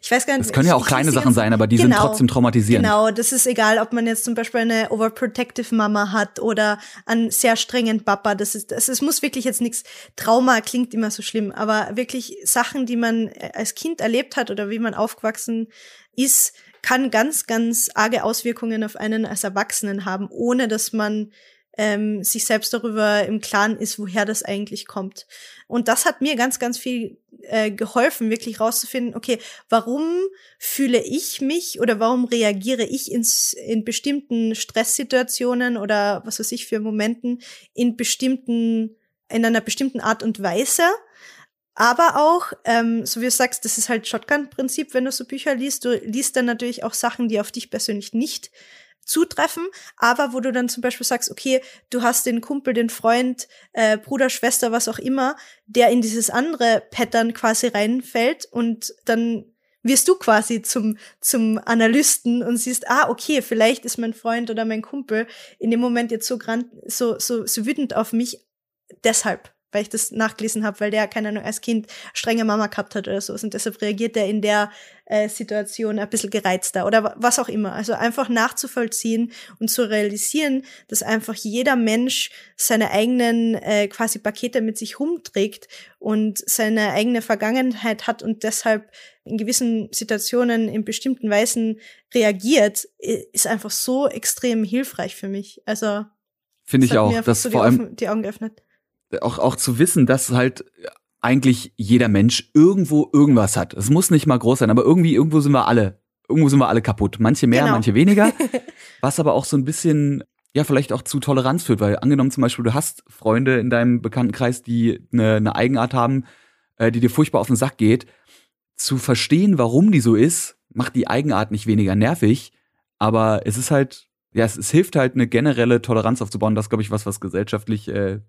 ich weiß gar nicht. Es können ja auch kleine Sachen sein, aber die genau, sind trotzdem traumatisierend. Genau, das ist egal, ob man jetzt zum Beispiel eine overprotective Mama hat oder einen sehr strengen Papa. Das ist, das, es muss wirklich jetzt nichts. Trauma klingt immer so schlimm, aber wirklich Sachen, die man als Kind erlebt hat oder wie man aufgewachsen ist, kann ganz, ganz arge Auswirkungen auf einen als Erwachsenen haben, ohne dass man ähm, sich selbst darüber im Klaren ist, woher das eigentlich kommt. Und das hat mir ganz, ganz viel äh, geholfen, wirklich rauszufinden, okay, warum fühle ich mich oder warum reagiere ich ins, in bestimmten Stresssituationen oder was weiß ich für Momenten in bestimmten, in einer bestimmten Art und Weise. Aber auch, ähm, so wie du sagst, das ist halt Shotgun-Prinzip, wenn du so Bücher liest. Du liest dann natürlich auch Sachen, die auf dich persönlich nicht zutreffen, aber wo du dann zum Beispiel sagst, okay, du hast den Kumpel, den Freund, äh, Bruder, Schwester, was auch immer, der in dieses andere Pattern quasi reinfällt und dann wirst du quasi zum, zum Analysten und siehst, ah, okay, vielleicht ist mein Freund oder mein Kumpel in dem Moment jetzt so, grand, so, so, so wütend auf mich, deshalb weil ich das nachgelesen habe, weil der, keine Ahnung, als Kind strenge Mama gehabt hat oder so. Und deshalb reagiert er in der äh, Situation ein bisschen gereizter oder was auch immer. Also einfach nachzuvollziehen und zu realisieren, dass einfach jeder Mensch seine eigenen äh, quasi Pakete mit sich rumträgt und seine eigene Vergangenheit hat und deshalb in gewissen Situationen in bestimmten Weisen reagiert, ist einfach so extrem hilfreich für mich. Also Finde ich auch, dass so vor allem die Augen geöffnet auch, auch zu wissen, dass halt eigentlich jeder Mensch irgendwo irgendwas hat. Es muss nicht mal groß sein, aber irgendwie, irgendwo sind wir alle. Irgendwo sind wir alle kaputt. Manche mehr, genau. manche weniger. (laughs) was aber auch so ein bisschen, ja, vielleicht auch zu Toleranz führt, weil angenommen zum Beispiel, du hast Freunde in deinem Bekanntenkreis, die eine, eine Eigenart haben, äh, die dir furchtbar auf den Sack geht. Zu verstehen, warum die so ist, macht die Eigenart nicht weniger nervig, aber es ist halt, ja, es, es hilft halt, eine generelle Toleranz aufzubauen. Das glaube ich, was, was gesellschaftlich äh,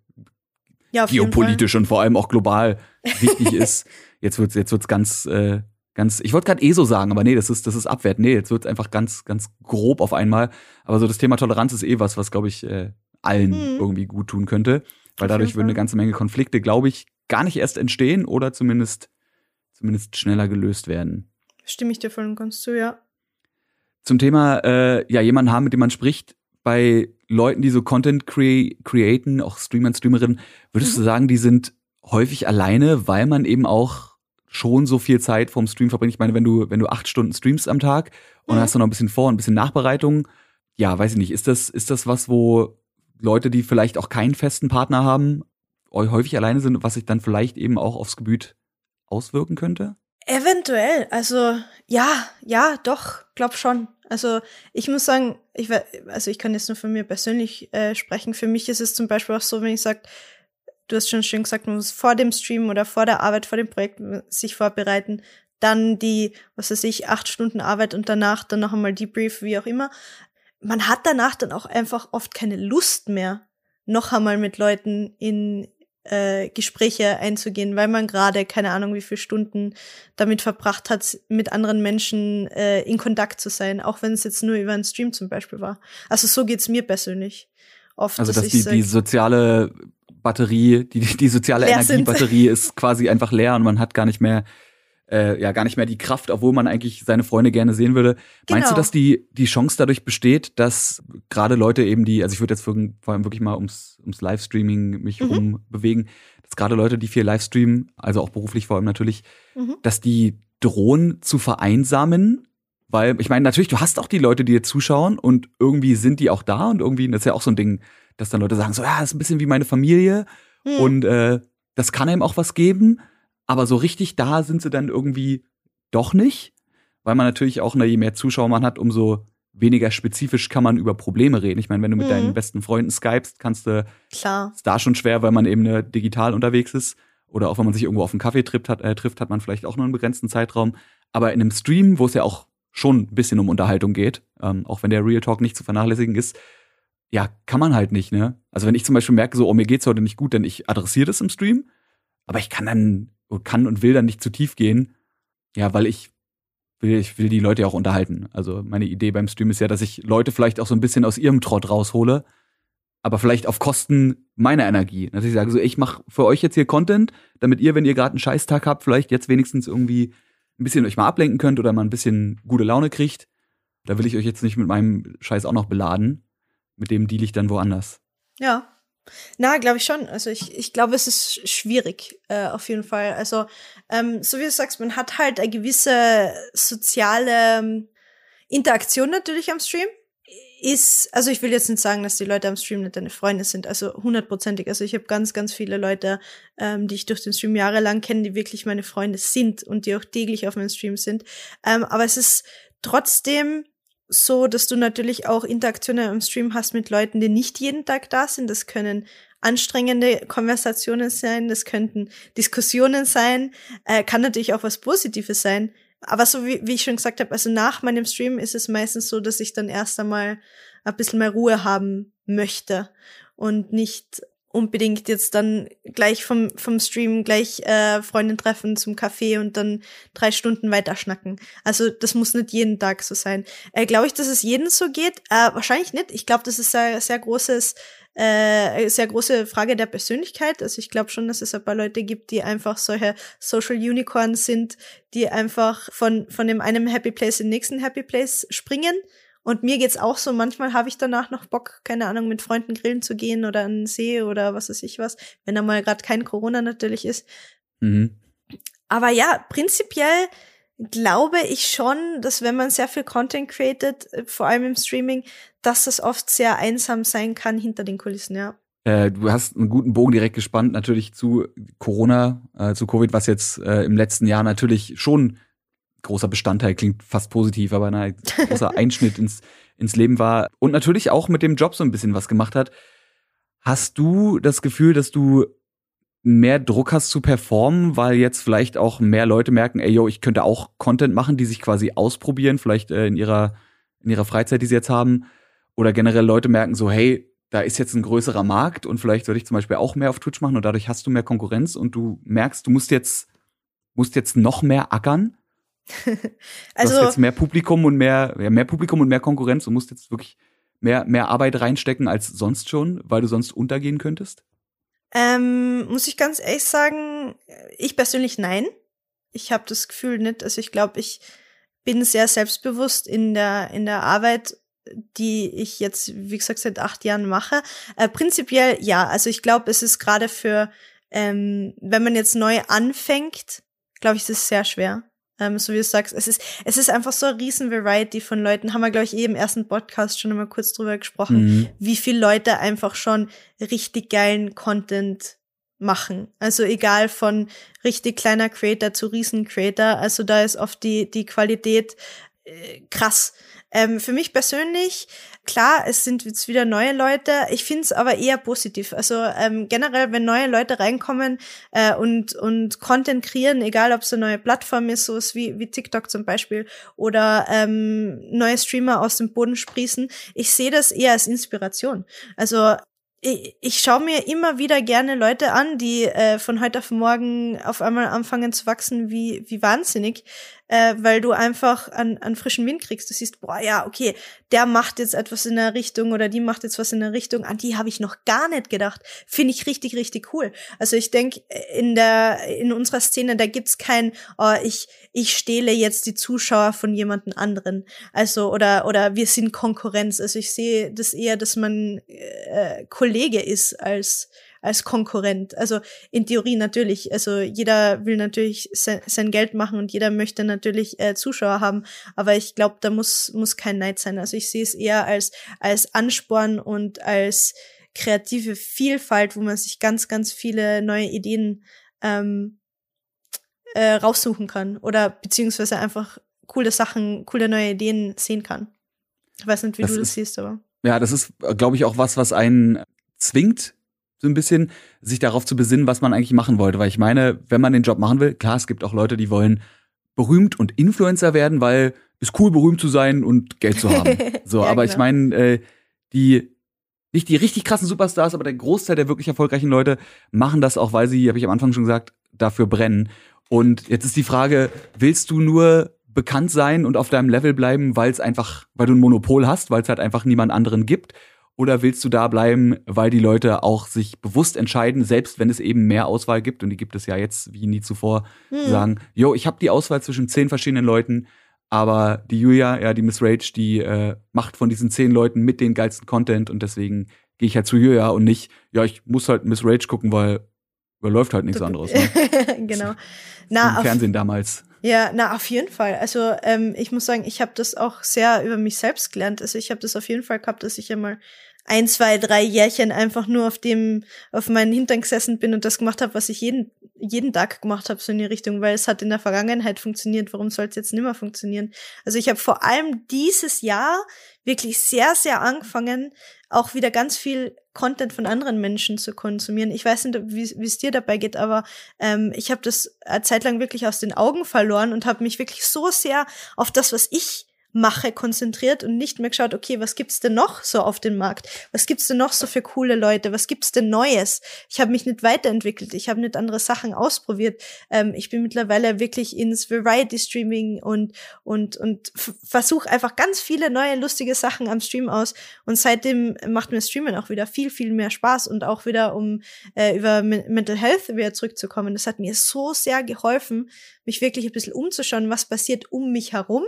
ja, geopolitisch und vor allem auch global wichtig (laughs) ist. Jetzt wird's jetzt wird's ganz äh, ganz ich wollte gerade eh so sagen, aber nee, das ist das ist abwertend. Nee, jetzt wird's einfach ganz ganz grob auf einmal, aber so das Thema Toleranz ist eh was, was glaube ich äh, allen hm. irgendwie gut tun könnte, weil dadurch würden eine ganze Menge Konflikte, glaube ich, gar nicht erst entstehen oder zumindest zumindest schneller gelöst werden. Stimme ich dir voll und ganz zu, ja. Zum Thema äh, ja, jemanden haben, mit dem man spricht, bei Leuten, die so Content cre createn, auch Streamer und Streamerinnen, würdest mhm. du sagen, die sind häufig alleine, weil man eben auch schon so viel Zeit vom Stream verbringt? Ich meine, wenn du, wenn du acht Stunden streamst am Tag und mhm. hast dann noch ein bisschen Vor- und ein bisschen Nachbereitung, ja, weiß ich nicht, ist das, ist das was, wo Leute, die vielleicht auch keinen festen Partner haben, häufig alleine sind, was sich dann vielleicht eben auch aufs Gebiet auswirken könnte? Eventuell, also ja, ja, doch, glaub schon. Also ich muss sagen, ich also ich kann jetzt nur von mir persönlich äh, sprechen. Für mich ist es zum Beispiel auch so, wenn ich sage, du hast schon schön gesagt, man muss vor dem Stream oder vor der Arbeit, vor dem Projekt sich vorbereiten, dann die, was weiß ich, acht Stunden Arbeit und danach dann noch einmal Debrief, wie auch immer. Man hat danach dann auch einfach oft keine Lust mehr, noch einmal mit Leuten in, äh, Gespräche einzugehen, weil man gerade keine Ahnung wie viele Stunden damit verbracht hat, mit anderen Menschen äh, in Kontakt zu sein, auch wenn es jetzt nur über einen Stream zum Beispiel war. Also so geht's mir persönlich. Oft, also dass, dass die, sag, die soziale Batterie, die, die soziale Energiebatterie ist quasi einfach leer und man hat gar nicht mehr äh, ja gar nicht mehr die Kraft, obwohl man eigentlich seine Freunde gerne sehen würde. Genau. Meinst du, genau. dass die, die Chance dadurch besteht, dass gerade Leute eben die, also ich würde jetzt vor allem wirklich mal ums, ums Livestreaming mich mhm. rumbewegen, dass gerade Leute, die viel Livestreamen, also auch beruflich vor allem natürlich, mhm. dass die drohen zu vereinsamen, weil ich meine, natürlich, du hast auch die Leute, die dir zuschauen und irgendwie sind die auch da und irgendwie, das ist ja auch so ein Ding, dass dann Leute sagen, so, ja, das ist ein bisschen wie meine Familie mhm. und äh, das kann einem auch was geben aber so richtig da sind sie dann irgendwie doch nicht, weil man natürlich auch, ne, je mehr Zuschauer man hat, umso weniger spezifisch kann man über Probleme reden. Ich meine, wenn du mit mhm. deinen besten Freunden skypst, kannst du Klar. ist da schon schwer, weil man eben ne, digital unterwegs ist. Oder auch wenn man sich irgendwo auf einen Kaffee trifft hat, äh, trifft, hat man vielleicht auch nur einen begrenzten Zeitraum. Aber in einem Stream, wo es ja auch schon ein bisschen um Unterhaltung geht, ähm, auch wenn der Real Talk nicht zu vernachlässigen ist, ja, kann man halt nicht, ne? Also wenn ich zum Beispiel merke, so, oh, mir geht's heute nicht gut, denn ich adressiere das im Stream, aber ich kann dann, kann und will dann nicht zu tief gehen. Ja, weil ich will, ich will die Leute ja auch unterhalten. Also meine Idee beim Stream ist ja, dass ich Leute vielleicht auch so ein bisschen aus ihrem Trott raushole, aber vielleicht auf Kosten meiner Energie. Dass ich sage so, ich mache für euch jetzt hier Content, damit ihr, wenn ihr gerade einen Scheißtag habt, vielleicht jetzt wenigstens irgendwie ein bisschen euch mal ablenken könnt oder mal ein bisschen gute Laune kriegt. Da will ich euch jetzt nicht mit meinem Scheiß auch noch beladen. Mit dem deal ich dann woanders. Ja. Na, glaube ich schon. Also ich, ich glaube, es ist schwierig, äh, auf jeden Fall. Also, ähm, so wie du sagst, man hat halt eine gewisse soziale ähm, Interaktion natürlich am Stream. Ist, also ich will jetzt nicht sagen, dass die Leute am Stream nicht deine Freunde sind, also hundertprozentig. Also ich habe ganz, ganz viele Leute, ähm, die ich durch den Stream jahrelang kenne, die wirklich meine Freunde sind und die auch täglich auf meinem Stream sind. Ähm, aber es ist trotzdem so, dass du natürlich auch Interaktionen im Stream hast mit Leuten, die nicht jeden Tag da sind. Das können anstrengende Konversationen sein, das könnten Diskussionen sein, äh, kann natürlich auch was Positives sein. Aber so wie, wie ich schon gesagt habe, also nach meinem Stream ist es meistens so, dass ich dann erst einmal ein bisschen mehr Ruhe haben möchte und nicht unbedingt jetzt dann gleich vom, vom Stream gleich äh, Freundin treffen zum Café und dann drei Stunden weiter schnacken. Also das muss nicht jeden Tag so sein. Äh, glaube ich, dass es jedem so geht? Äh, wahrscheinlich nicht. Ich glaube, das ist ein sehr großes äh, sehr große Frage der Persönlichkeit. Also ich glaube schon, dass es ein paar Leute gibt, die einfach solche Social Unicorns sind, die einfach von, von dem einen Happy Place in den nächsten Happy Place springen und mir geht's auch so, manchmal habe ich danach noch Bock, keine Ahnung, mit Freunden grillen zu gehen oder an den See oder was weiß ich was, wenn da mal gerade kein Corona natürlich ist. Mhm. Aber ja, prinzipiell glaube ich schon, dass wenn man sehr viel Content createt, äh, vor allem im Streaming, dass das oft sehr einsam sein kann hinter den Kulissen, ja. Äh, du hast einen guten Bogen direkt gespannt, natürlich zu Corona, äh, zu Covid, was jetzt äh, im letzten Jahr natürlich schon großer Bestandteil, klingt fast positiv, aber ein großer (laughs) Einschnitt ins, ins Leben war und natürlich auch mit dem Job so ein bisschen was gemacht hat. Hast du das Gefühl, dass du mehr Druck hast zu performen, weil jetzt vielleicht auch mehr Leute merken, ey, yo, ich könnte auch Content machen, die sich quasi ausprobieren, vielleicht äh, in ihrer, in ihrer Freizeit, die sie jetzt haben. Oder generell Leute merken so, hey, da ist jetzt ein größerer Markt und vielleicht sollte ich zum Beispiel auch mehr auf Twitch machen und dadurch hast du mehr Konkurrenz und du merkst, du musst jetzt, musst jetzt noch mehr ackern also du hast jetzt mehr Publikum und mehr, ja, mehr Publikum und mehr Konkurrenz und musst jetzt wirklich mehr, mehr Arbeit reinstecken als sonst schon, weil du sonst untergehen könntest? Ähm, muss ich ganz ehrlich sagen, ich persönlich nein. Ich habe das Gefühl nicht. Also ich glaube, ich bin sehr selbstbewusst in der in der Arbeit, die ich jetzt, wie gesagt, seit acht Jahren mache. Äh, prinzipiell ja. Also ich glaube, es ist gerade für, ähm, wenn man jetzt neu anfängt, glaube ich, ist sehr schwer. Ähm, so wie du sagst, es ist, es ist einfach so eine riesen Variety von Leuten. Haben wir, glaube ich, eh im ersten Podcast schon einmal kurz drüber gesprochen, mhm. wie viele Leute einfach schon richtig geilen Content machen. Also egal von richtig kleiner Creator zu riesen Creator. Also da ist oft die, die Qualität äh, krass. Ähm, für mich persönlich, klar, es sind jetzt wieder neue Leute. Ich finde es aber eher positiv. Also ähm, generell, wenn neue Leute reinkommen äh, und, und Content kreieren, egal ob es eine neue Plattform ist, sowas wie, wie TikTok zum Beispiel, oder ähm, neue Streamer aus dem Boden sprießen, ich sehe das eher als Inspiration. Also ich, ich schaue mir immer wieder gerne Leute an, die äh, von heute auf morgen auf einmal anfangen zu wachsen wie, wie wahnsinnig äh, weil du einfach an, an frischen Wind kriegst. Du siehst, boah, ja, okay, der macht jetzt etwas in der Richtung oder die macht jetzt was in der Richtung, an die habe ich noch gar nicht gedacht. Finde ich richtig, richtig cool. Also ich denke, in der, in unserer Szene, da gibt's kein, oh, ich, ich stehle jetzt die Zuschauer von jemanden anderen. Also, oder, oder wir sind Konkurrenz. Also ich sehe das eher, dass man äh, Kollege ist als als Konkurrent. Also in Theorie natürlich. Also jeder will natürlich sein, sein Geld machen und jeder möchte natürlich äh, Zuschauer haben. Aber ich glaube, da muss, muss kein Neid sein. Also ich sehe es eher als, als Ansporn und als kreative Vielfalt, wo man sich ganz, ganz viele neue Ideen ähm, äh, raussuchen kann. Oder beziehungsweise einfach coole Sachen, coole neue Ideen sehen kann. Ich weiß nicht, wie das du das siehst, aber. Ja, das ist, glaube ich, auch was, was einen zwingt, so ein bisschen, sich darauf zu besinnen, was man eigentlich machen wollte. Weil ich meine, wenn man den Job machen will, klar, es gibt auch Leute, die wollen berühmt und Influencer werden, weil es cool, berühmt zu sein und Geld zu haben. (laughs) So, ja, aber genau. ich meine, äh, die, nicht die richtig krassen Superstars, aber der Großteil der wirklich erfolgreichen Leute machen das auch, weil sie, habe ich am Anfang schon gesagt, dafür brennen. Und jetzt ist die Frage, willst du nur bekannt sein und auf deinem Level bleiben, weil es einfach, weil du ein Monopol hast, weil es halt einfach niemand anderen gibt? Oder willst du da bleiben, weil die Leute auch sich bewusst entscheiden, selbst wenn es eben mehr Auswahl gibt, und die gibt es ja jetzt wie nie zuvor, hm. sagen, yo, ich habe die Auswahl zwischen zehn verschiedenen Leuten, aber die Julia, ja, die Miss Rage, die äh, macht von diesen zehn Leuten mit den geilsten Content und deswegen gehe ich halt zu Julia und nicht, ja, ich muss halt Miss Rage gucken, weil, weil läuft halt nichts anderes. Ne? (laughs) genau. Na, Im Fernsehen damals. Ja, na, auf jeden Fall. Also ähm, ich muss sagen, ich habe das auch sehr über mich selbst gelernt. Also ich habe das auf jeden Fall gehabt, dass ich einmal ein, zwei, drei Jährchen einfach nur auf dem, auf meinen Hintern gesessen bin und das gemacht habe, was ich jeden, jeden Tag gemacht habe, so in die Richtung, weil es hat in der Vergangenheit funktioniert, warum soll es jetzt nicht mehr funktionieren? Also ich habe vor allem dieses Jahr wirklich sehr, sehr angefangen, auch wieder ganz viel Content von anderen Menschen zu konsumieren. Ich weiß nicht, wie es dir dabei geht, aber ähm, ich habe das eine Zeit lang wirklich aus den Augen verloren und habe mich wirklich so sehr auf das, was ich mache, konzentriert und nicht mehr geschaut, okay, was gibt's denn noch so auf dem Markt? Was gibt's denn noch so für coole Leute? Was gibt's denn Neues? Ich habe mich nicht weiterentwickelt, ich habe nicht andere Sachen ausprobiert. Ähm, ich bin mittlerweile wirklich ins Variety Streaming und und und versuche einfach ganz viele neue lustige Sachen am Stream aus und seitdem macht mir Streamen auch wieder viel viel mehr Spaß und auch wieder um äh, über Mental Health wieder zurückzukommen. Das hat mir so sehr geholfen, mich wirklich ein bisschen umzuschauen, was passiert um mich herum,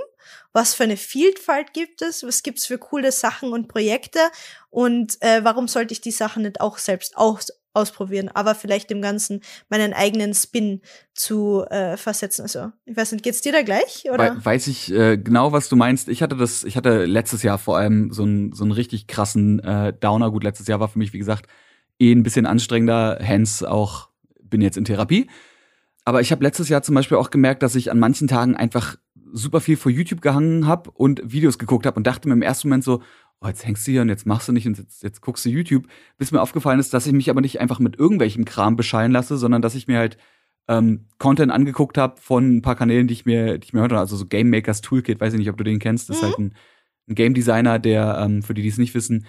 was für eine Vielfalt gibt es, was gibt's für coole Sachen und Projekte und äh, warum sollte ich die Sachen nicht auch selbst aus ausprobieren, aber vielleicht dem Ganzen meinen eigenen Spin zu äh, versetzen. Also, ich weiß nicht, geht's dir da gleich? Oder? weiß ich äh, genau, was du meinst. Ich hatte das, ich hatte letztes Jahr vor allem so einen so einen richtig krassen äh, Downer. Gut, letztes Jahr war für mich, wie gesagt, eh ein bisschen anstrengender. Hence auch bin jetzt in Therapie. Aber ich habe letztes Jahr zum Beispiel auch gemerkt, dass ich an manchen Tagen einfach super viel vor YouTube gehangen habe und Videos geguckt habe und dachte mir im ersten Moment so, oh, jetzt hängst du hier und jetzt machst du nicht und jetzt, jetzt guckst du YouTube. Bis mir aufgefallen ist, dass ich mich aber nicht einfach mit irgendwelchem Kram bescheiden lasse, sondern dass ich mir halt ähm, Content angeguckt habe von ein paar Kanälen, die ich mir, die ich mir heute, also so Game Makers Toolkit, weiß ich nicht, ob du den kennst, das mhm. ist halt ein, ein Game Designer, der, ähm, für die, die es nicht wissen,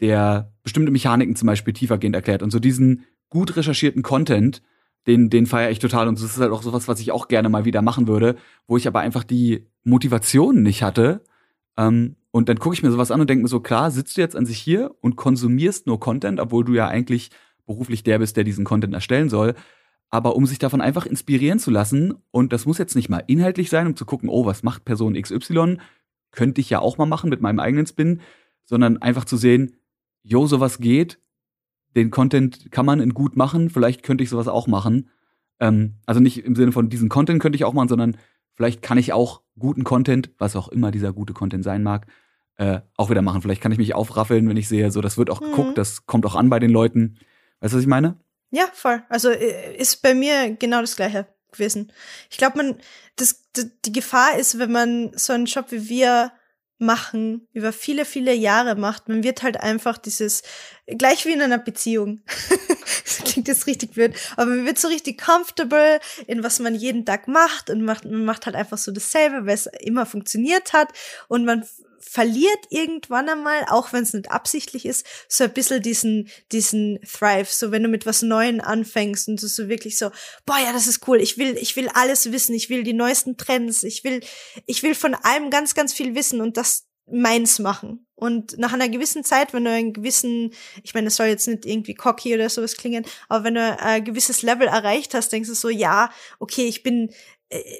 der bestimmte Mechaniken zum Beispiel tiefergehend erklärt und so diesen gut recherchierten Content den, den feiere ich total. Und das ist halt auch sowas, was ich auch gerne mal wieder machen würde, wo ich aber einfach die Motivation nicht hatte. Ähm, und dann gucke ich mir sowas an und denke mir so, klar, sitzt du jetzt an sich hier und konsumierst nur Content, obwohl du ja eigentlich beruflich der bist, der diesen Content erstellen soll. Aber um sich davon einfach inspirieren zu lassen, und das muss jetzt nicht mal inhaltlich sein, um zu gucken, oh, was macht Person XY, könnte ich ja auch mal machen mit meinem eigenen Spin, sondern einfach zu sehen, jo, sowas geht, den Content kann man in gut machen, vielleicht könnte ich sowas auch machen. Ähm, also nicht im Sinne von diesen Content könnte ich auch machen, sondern vielleicht kann ich auch guten Content, was auch immer dieser gute Content sein mag, äh, auch wieder machen. Vielleicht kann ich mich aufraffeln, wenn ich sehe, so das wird auch mhm. geguckt, das kommt auch an bei den Leuten. Weißt du, was ich meine? Ja, voll. Also äh, ist bei mir genau das gleiche gewesen. Ich glaube, man, das, die Gefahr ist, wenn man so einen Job wie wir machen, über viele, viele Jahre macht, man wird halt einfach dieses, gleich wie in einer Beziehung. (laughs) das klingt jetzt richtig blöd, aber man wird so richtig comfortable in was man jeden Tag macht und macht, man macht halt einfach so dasselbe, weil es immer funktioniert hat und man verliert irgendwann einmal, auch wenn es nicht absichtlich ist, so ein bisschen diesen, diesen Thrive. So wenn du mit was Neuem anfängst und du so wirklich so, boah, ja, das ist cool, ich will, ich will alles wissen, ich will die neuesten Trends, ich will, ich will von allem ganz, ganz viel wissen und das meins machen. Und nach einer gewissen Zeit, wenn du einen gewissen, ich meine, das soll jetzt nicht irgendwie cocky oder sowas klingen, aber wenn du ein gewisses Level erreicht hast, denkst du so, ja, okay, ich bin,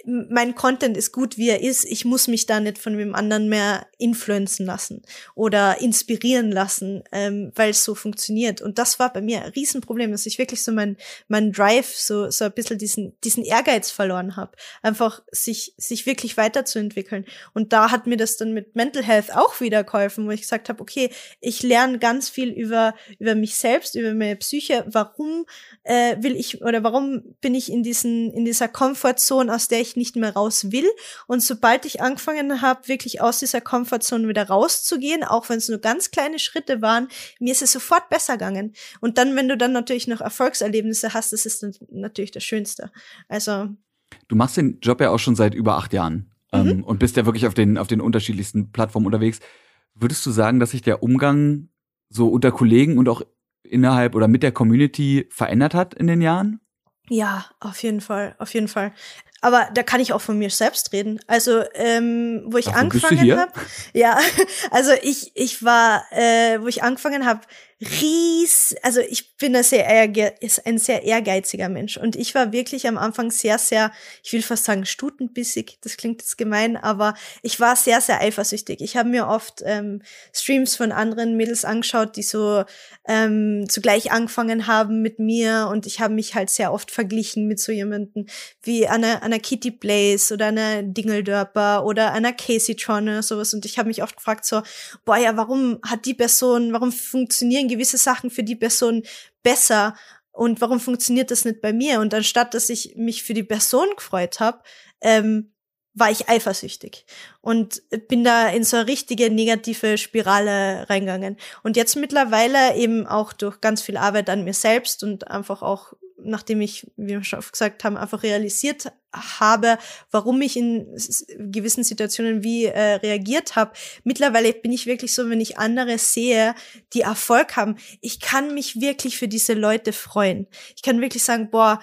mein Content ist gut, wie er ist. Ich muss mich da nicht von wem anderen mehr influenzen lassen oder inspirieren lassen, ähm, weil es so funktioniert. Und das war bei mir ein Riesenproblem, dass ich wirklich so mein, mein Drive, so, so ein bisschen diesen, diesen Ehrgeiz verloren habe. Einfach sich, sich wirklich weiterzuentwickeln. Und da hat mir das dann mit Mental Health auch wieder geholfen, wo ich gesagt habe, okay, ich lerne ganz viel über, über mich selbst, über meine Psyche. Warum äh, will ich oder warum bin ich in diesen, in dieser Comfortzone aus der ich nicht mehr raus will. Und sobald ich angefangen habe, wirklich aus dieser Komfortzone wieder rauszugehen, auch wenn es nur ganz kleine Schritte waren, mir ist es sofort besser gegangen. Und dann, wenn du dann natürlich noch Erfolgserlebnisse hast, das ist natürlich das Schönste. Also. Du machst den Job ja auch schon seit über acht Jahren ähm, mhm. und bist ja wirklich auf den, auf den unterschiedlichsten Plattformen unterwegs. Würdest du sagen, dass sich der Umgang so unter Kollegen und auch innerhalb oder mit der Community verändert hat in den Jahren? Ja, auf jeden Fall, auf jeden Fall. Aber da kann ich auch von mir selbst reden. Also, ähm, wo ich Ach, angefangen habe. (laughs) Ja, (laughs) also ich, ich war, äh, wo ich angefangen habe, ries, also ich bin ein sehr, ein sehr ehrgeiziger Mensch. Und ich war wirklich am Anfang sehr, sehr, ich will fast sagen stutenbissig, das klingt jetzt gemein, aber ich war sehr, sehr eifersüchtig. Ich habe mir oft ähm, Streams von anderen Mädels angeschaut, die so ähm, zugleich angefangen haben mit mir. Und ich habe mich halt sehr oft verglichen mit so jemanden wie einer, einer Kitty Blaze oder einer Dingeldörper oder einer Casey Tron oder sowas. Und ich habe mich oft gefragt so, boah ja, warum hat die Person, warum funktionieren gewisse Sachen für die Person besser und warum funktioniert das nicht bei mir? Und anstatt dass ich mich für die Person gefreut habe, ähm, war ich eifersüchtig und bin da in so eine richtige negative Spirale reingegangen. Und jetzt mittlerweile eben auch durch ganz viel Arbeit an mir selbst und einfach auch nachdem ich, wie wir schon gesagt haben, einfach realisiert habe, warum ich in gewissen Situationen wie äh, reagiert habe. Mittlerweile bin ich wirklich so, wenn ich andere sehe, die Erfolg haben, ich kann mich wirklich für diese Leute freuen. Ich kann wirklich sagen, boah,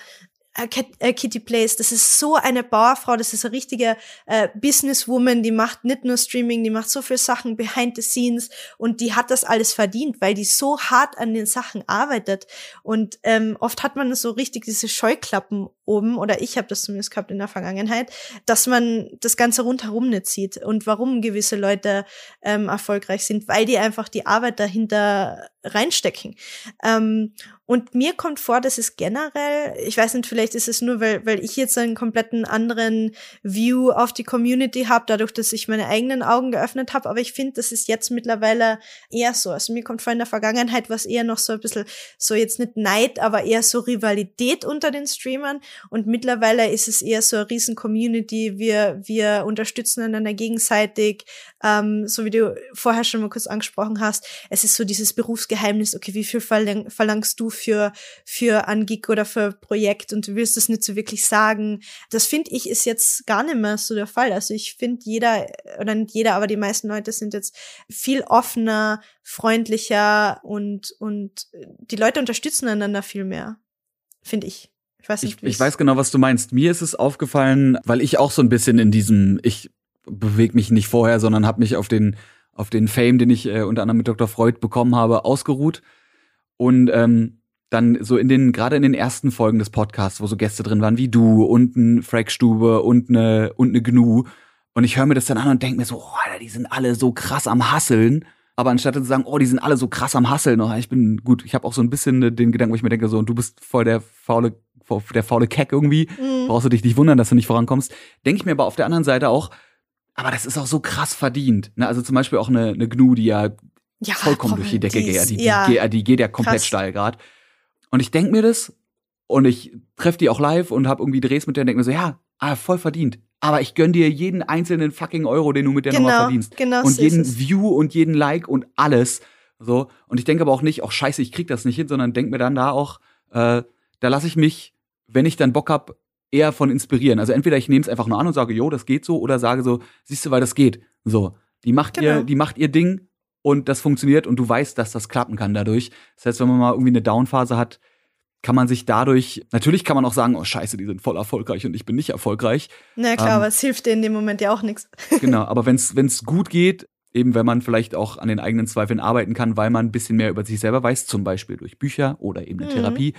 Kitty Place, das ist so eine Bauerfrau, das ist eine richtige äh, Businesswoman, die macht nicht nur Streaming, die macht so viel Sachen behind the scenes und die hat das alles verdient, weil die so hart an den Sachen arbeitet. Und ähm, oft hat man so richtig diese Scheuklappen oben, oder ich habe das zumindest gehabt in der Vergangenheit, dass man das Ganze rundherum nicht sieht und warum gewisse Leute ähm, erfolgreich sind, weil die einfach die Arbeit dahinter reinstecken. Ähm, und mir kommt vor, dass es generell, ich weiß nicht, vielleicht ist es nur, weil, weil ich jetzt einen kompletten anderen View auf die Community habe, dadurch, dass ich meine eigenen Augen geöffnet habe, aber ich finde, das ist jetzt mittlerweile eher so. Also mir kommt vor, in der Vergangenheit was eher noch so ein bisschen, so jetzt nicht Neid, aber eher so Rivalität unter den Streamern. Und mittlerweile ist es eher so eine riesen Community. Wir, wir unterstützen einander gegenseitig, ähm, so wie du vorher schon mal kurz angesprochen hast. Es ist so dieses Berufsgeheimnis, okay, wie viel verlang verlangst du für, für Angik oder für Projekt und du willst es nicht so wirklich sagen. Das finde ich ist jetzt gar nicht mehr so der Fall. Also ich finde jeder, oder nicht jeder, aber die meisten Leute sind jetzt viel offener, freundlicher und, und die Leute unterstützen einander viel mehr. Finde ich. Ich weiß nicht, ich, ich weiß genau, was du meinst. Mir ist es aufgefallen, weil ich auch so ein bisschen in diesem, ich bewege mich nicht vorher, sondern habe mich auf den auf den Fame, den ich äh, unter anderem mit Dr. Freud bekommen habe, ausgeruht. Und ähm, dann so in den, gerade in den ersten Folgen des Podcasts, wo so Gäste drin waren wie du und ein Frackstube und eine, und eine Gnu. Und ich höre mir das dann an und denke mir so, oh, Alter, die sind alle so krass am Hasseln. Aber anstatt zu sagen, oh, die sind alle so krass am Hasseln, oh, ich bin gut, ich habe auch so ein bisschen den Gedanken, wo ich mir denke, so, und du bist voll der faule, der faule Keck irgendwie, mhm. brauchst du dich nicht wundern, dass du nicht vorankommst. Denke ich mir aber auf der anderen Seite auch, aber das ist auch so krass verdient. Ne? Also zum Beispiel auch eine, eine Gnu, die ja, ja vollkommen komm, durch die Decke geht. Die, die, ja, die, die, geht ja komplett krass. steil gerade. Und ich denk mir das und ich treffe die auch live und habe irgendwie Drehs mit der und denke mir so, ja, ah, voll verdient. Aber ich gönn dir jeden einzelnen fucking Euro, den du mit der genau, Nummer verdienst. Genau und jeden View und jeden Like und alles. So. Und ich denke aber auch nicht, auch scheiße, ich krieg das nicht hin, sondern denk mir dann da auch, äh, da lasse ich mich, wenn ich dann Bock hab, eher von inspirieren. Also entweder ich nehme es einfach nur an und sage, jo, das geht so, oder sage so, siehst du, weil das geht. So. Die macht genau. ihr, die macht ihr Ding und das funktioniert und du weißt, dass das klappen kann dadurch. Das heißt, wenn man mal irgendwie eine Downphase hat, kann man sich dadurch, natürlich kann man auch sagen, oh scheiße, die sind voll erfolgreich und ich bin nicht erfolgreich. Na klar, ähm, aber es hilft dir in dem Moment ja auch nichts. (laughs) genau, aber wenn es gut geht, eben wenn man vielleicht auch an den eigenen Zweifeln arbeiten kann, weil man ein bisschen mehr über sich selber weiß, zum Beispiel durch Bücher oder eben eine mhm. Therapie,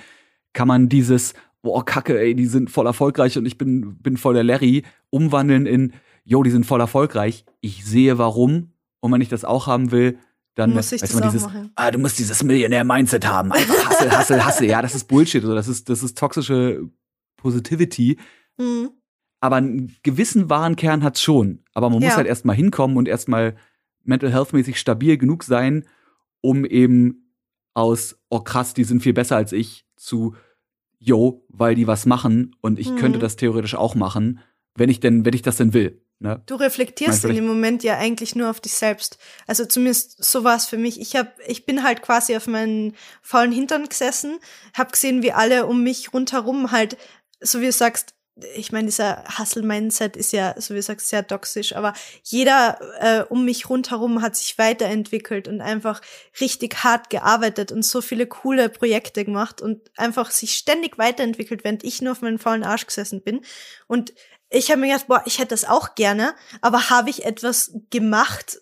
kann man dieses, boah, kacke, ey, die sind voll erfolgreich und ich bin, bin voll der Larry, umwandeln in, yo, die sind voll erfolgreich. Ich sehe warum und wenn ich das auch haben will, dann muss ich das du, dieses, machen. ah, du musst dieses Millionär-Mindset haben. Einfach hassel, hassel, hassel. Ja, das ist Bullshit. Das ist, das ist toxische Positivity. Mhm. Aber einen gewissen wahren Kern hat's schon. Aber man ja. muss halt erstmal hinkommen und erstmal mental health-mäßig stabil genug sein, um eben aus, oh krass, die sind viel besser als ich, zu, yo, weil die was machen und ich mhm. könnte das theoretisch auch machen, wenn ich denn, wenn ich das denn will. Ne? Du reflektierst in dem Moment ja eigentlich nur auf dich selbst. Also zumindest so war es für mich. Ich hab, ich bin halt quasi auf meinen faulen Hintern gesessen, hab gesehen, wie alle um mich rundherum halt, so wie du sagst, ich meine, dieser Hustle-Mindset ist ja, so wie du sagst, sehr toxisch, aber jeder äh, um mich rundherum hat sich weiterentwickelt und einfach richtig hart gearbeitet und so viele coole Projekte gemacht und einfach sich ständig weiterentwickelt, während ich nur auf meinen faulen Arsch gesessen bin. Und ich habe mir gedacht, boah, ich hätte das auch gerne, aber habe ich etwas gemacht,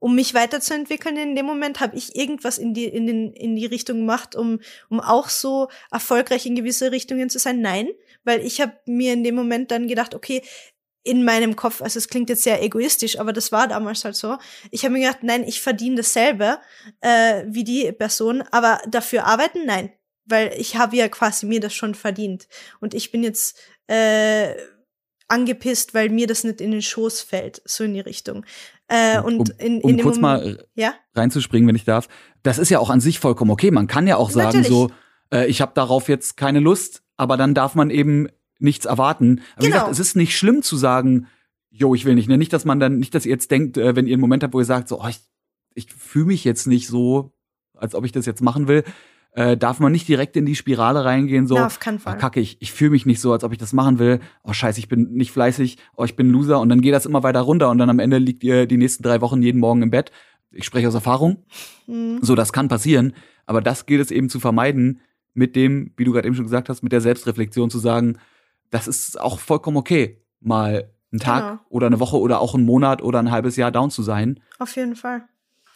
um mich weiterzuentwickeln in dem Moment, habe ich irgendwas in die, in, den, in die Richtung gemacht, um, um auch so erfolgreich in gewisse Richtungen zu sein? Nein, weil ich habe mir in dem Moment dann gedacht, okay, in meinem Kopf, also es klingt jetzt sehr egoistisch, aber das war damals halt so. Ich habe mir gedacht, nein, ich verdiene dasselbe äh, wie die Person, aber dafür arbeiten, nein, weil ich habe ja quasi mir das schon verdient und ich bin jetzt äh, angepisst, weil mir das nicht in den Schoß fällt, so in die Richtung. Äh, und um, in, in um dem kurz Moment, mal ja? reinzuspringen, wenn ich darf. Das ist ja auch an sich vollkommen okay. Man kann ja auch sagen Natürlich. so, äh, ich habe darauf jetzt keine Lust, aber dann darf man eben nichts erwarten. Aber wie Genau. gesagt, es ist nicht schlimm zu sagen, jo, ich will nicht. Ne? Nicht, dass man dann, nicht, dass ihr jetzt denkt, äh, wenn ihr einen Moment habt, wo ihr sagt, so, oh, ich, ich fühle mich jetzt nicht so, als ob ich das jetzt machen will, äh, darf man nicht direkt in die Spirale reingehen, so, Na, auf keinen oh, Fall. kacke, ich, ich fühle mich nicht so, als ob ich das machen will. Oh, scheiße, ich bin nicht fleißig, oh, ich bin ein Loser. Und dann geht das immer weiter runter und dann am Ende liegt ihr die nächsten drei Wochen jeden Morgen im Bett. Ich spreche aus Erfahrung. Mhm. So, das kann passieren. Aber das gilt es eben zu vermeiden, mit dem, wie du gerade eben schon gesagt hast, mit der Selbstreflexion zu sagen, das ist auch vollkommen okay, mal einen Tag Genau. oder eine Woche oder auch einen Monat oder ein halbes Jahr down zu sein. Auf jeden Fall.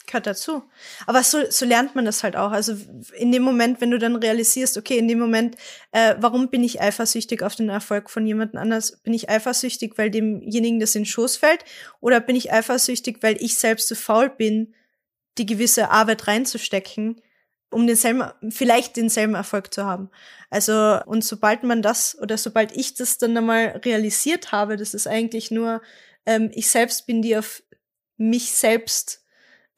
Gehört dazu. Aber so, so lernt man das halt auch. Also in dem Moment, wenn du dann realisierst, okay, in dem Moment, äh, warum bin ich eifersüchtig auf den Erfolg von jemand anders? Bin ich eifersüchtig, weil demjenigen das in den Schoß fällt? Oder bin ich eifersüchtig, weil ich selbst zu faul bin, die gewisse Arbeit reinzustecken, um denselben, vielleicht denselben Erfolg zu haben? Also, und sobald man das oder sobald ich das dann einmal realisiert habe, das ist eigentlich nur, ähm, ich selbst bin, die auf mich selbst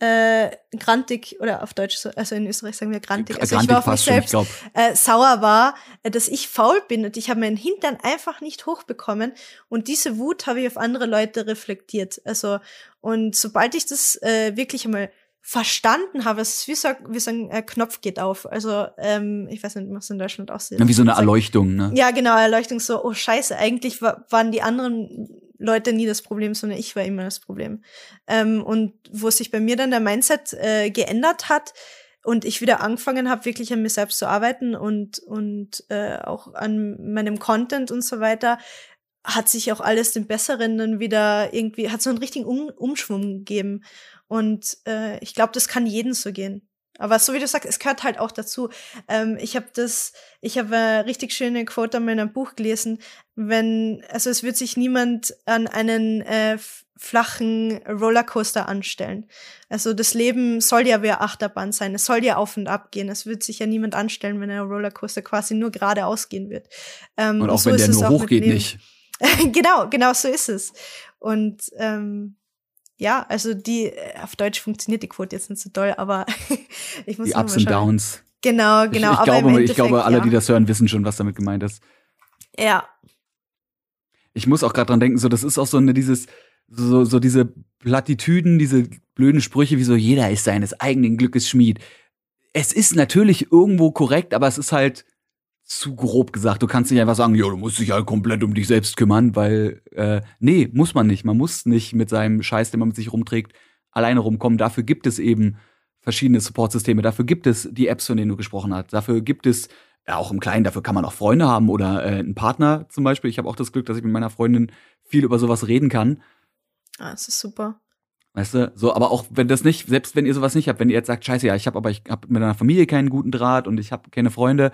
äh, grantig oder auf Deutsch, so- also in Österreich sagen wir grantig. Also ich war auf mich schon, selbst glaube. äh, sauer war, äh, dass ich faul bin und ich habe meinen Hintern einfach nicht hochbekommen und diese Wut habe ich auf andere Leute reflektiert. Also und sobald ich das äh, wirklich einmal verstanden habe, es ist wie so, wie so ein äh, Knopf geht auf. Also ähm, ich weiß nicht, was in Deutschland aussieht. Wie so eine Erleuchtung, ne? ja, genau, Erleuchtung so, oh scheiße, eigentlich wa waren die anderen Leute nie das Problem, sondern ich war immer das Problem. Ähm, und wo sich bei mir dann der Mindset äh, geändert hat und ich wieder angefangen habe, wirklich an mir selbst zu arbeiten und, und äh, auch an meinem Content und so weiter, hat sich auch alles dem Besseren dann wieder irgendwie, hat so einen richtigen um Umschwung gegeben. Und äh, ich glaube, das kann jeden so gehen. Aber so wie du sagst, es gehört halt auch dazu. Ähm, ich habe das, ich habe eine richtig schöne Quote in meinem Buch gelesen. Wenn, also es wird sich niemand an einen äh, flachen Rollercoaster anstellen. Also das Leben soll ja wie eine Achterbahn sein. Es soll ja auf und ab gehen. Es wird sich ja niemand anstellen, wenn ein Rollercoaster quasi nur geradeaus gehen wird. Ähm, Und auch so wenn ist der es nur hochgeht, nicht. (laughs) genau, genau so ist es. Und ähm, ja, also die, äh, auf Deutsch funktioniert die Quote jetzt nicht so doll, aber (laughs) ich muss Die Ups und. Downs. Genau, genau. ich, ich, glaube, ich glaube, alle, ja. die das hören, wissen schon, was damit gemeint ist. Ja, Ich muss auch gerade dran denken, so das ist auch so eine dieses so so diese Plattitüden, diese blöden Sprüche, wie so jeder ist seines eigenen Glückes Schmied. Es ist natürlich irgendwo korrekt, aber es ist halt zu grob gesagt. Du kannst nicht einfach sagen, ja, du musst dich halt komplett um dich selbst kümmern, weil äh, nee, muss man nicht. Man muss nicht mit seinem Scheiß, den man mit sich rumträgt, alleine rumkommen. Dafür gibt es eben verschiedene Supportsysteme. Dafür gibt es die Apps, von denen du gesprochen hast. Dafür gibt es ja, auch im Kleinen, dafür kann man auch Freunde haben oder äh, einen Partner zum Beispiel. Ich habe auch das Glück, dass ich mit meiner Freundin viel über sowas reden kann. ah, das ist super. Weißt du, so, aber auch wenn das nicht, selbst wenn ihr sowas nicht habt, wenn ihr jetzt sagt, scheiße, ja, ich habe aber ich habe mit meiner Familie keinen guten Draht und ich habe keine Freunde,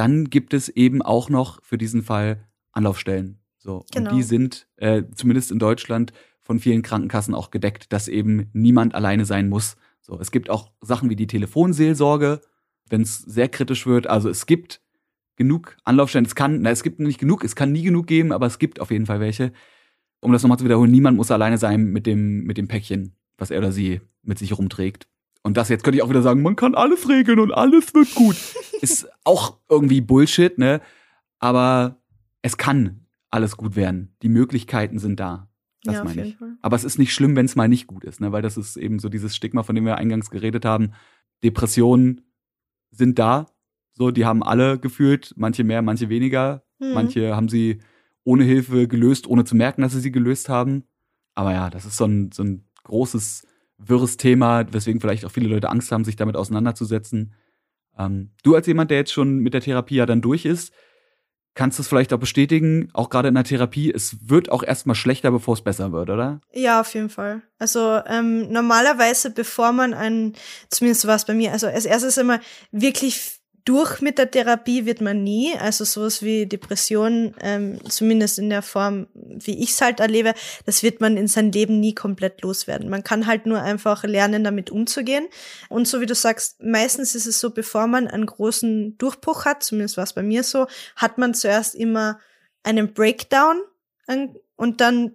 dann gibt es eben auch noch für diesen Fall Anlaufstellen. So, Genau. und die sind äh, zumindest in Deutschland von vielen Krankenkassen auch gedeckt, dass eben niemand alleine sein muss. So, es gibt auch Sachen wie die Telefonseelsorge, wenn es sehr kritisch wird. Also es gibt genug Anlaufstellen. Es kann, na, es gibt nicht genug, es kann nie genug geben, aber es gibt auf jeden Fall welche. Um das nochmal zu wiederholen, niemand muss alleine sein mit dem, mit dem Päckchen, was er oder sie mit sich rumträgt. Und das jetzt könnte ich auch wieder sagen, man kann alles regeln und alles wird gut. (laughs) Ist auch irgendwie Bullshit, ne? Aber es kann alles gut werden. Die Möglichkeiten sind da. Das ja, meine ich. Aber es ist nicht schlimm, wenn es mal nicht gut ist, ne? Weil das ist eben so dieses Stigma, von dem wir eingangs geredet haben. Depressionen sind da. So, die haben alle gefühlt, manche mehr, manche weniger. Mhm. Manche haben sie ohne Hilfe gelöst, ohne zu merken, dass sie sie gelöst haben. Aber ja, das ist so ein, so ein großes, wirres Thema, weswegen vielleicht auch viele Leute Angst haben, sich damit auseinanderzusetzen. Ähm, du als jemand, der jetzt schon mit der Therapie ja dann durch ist, kannst du es vielleicht auch bestätigen, auch gerade in der Therapie, es wird auch erstmal schlechter, bevor es besser wird, oder? Ja, auf jeden Fall. Also ähm, normalerweise, bevor man ein, zumindest war es bei mir, also als erstes immer wirklich durch mit der Therapie wird man nie, also sowas wie Depression, ähm, zumindest in der Form, wie ich es halt erlebe, das wird man in seinem Leben nie komplett loswerden. Man kann halt nur einfach lernen, damit umzugehen. Und so wie du sagst, meistens ist es so, bevor man einen großen Durchbruch hat, zumindest war es bei mir so, hat man zuerst immer einen Breakdown und dann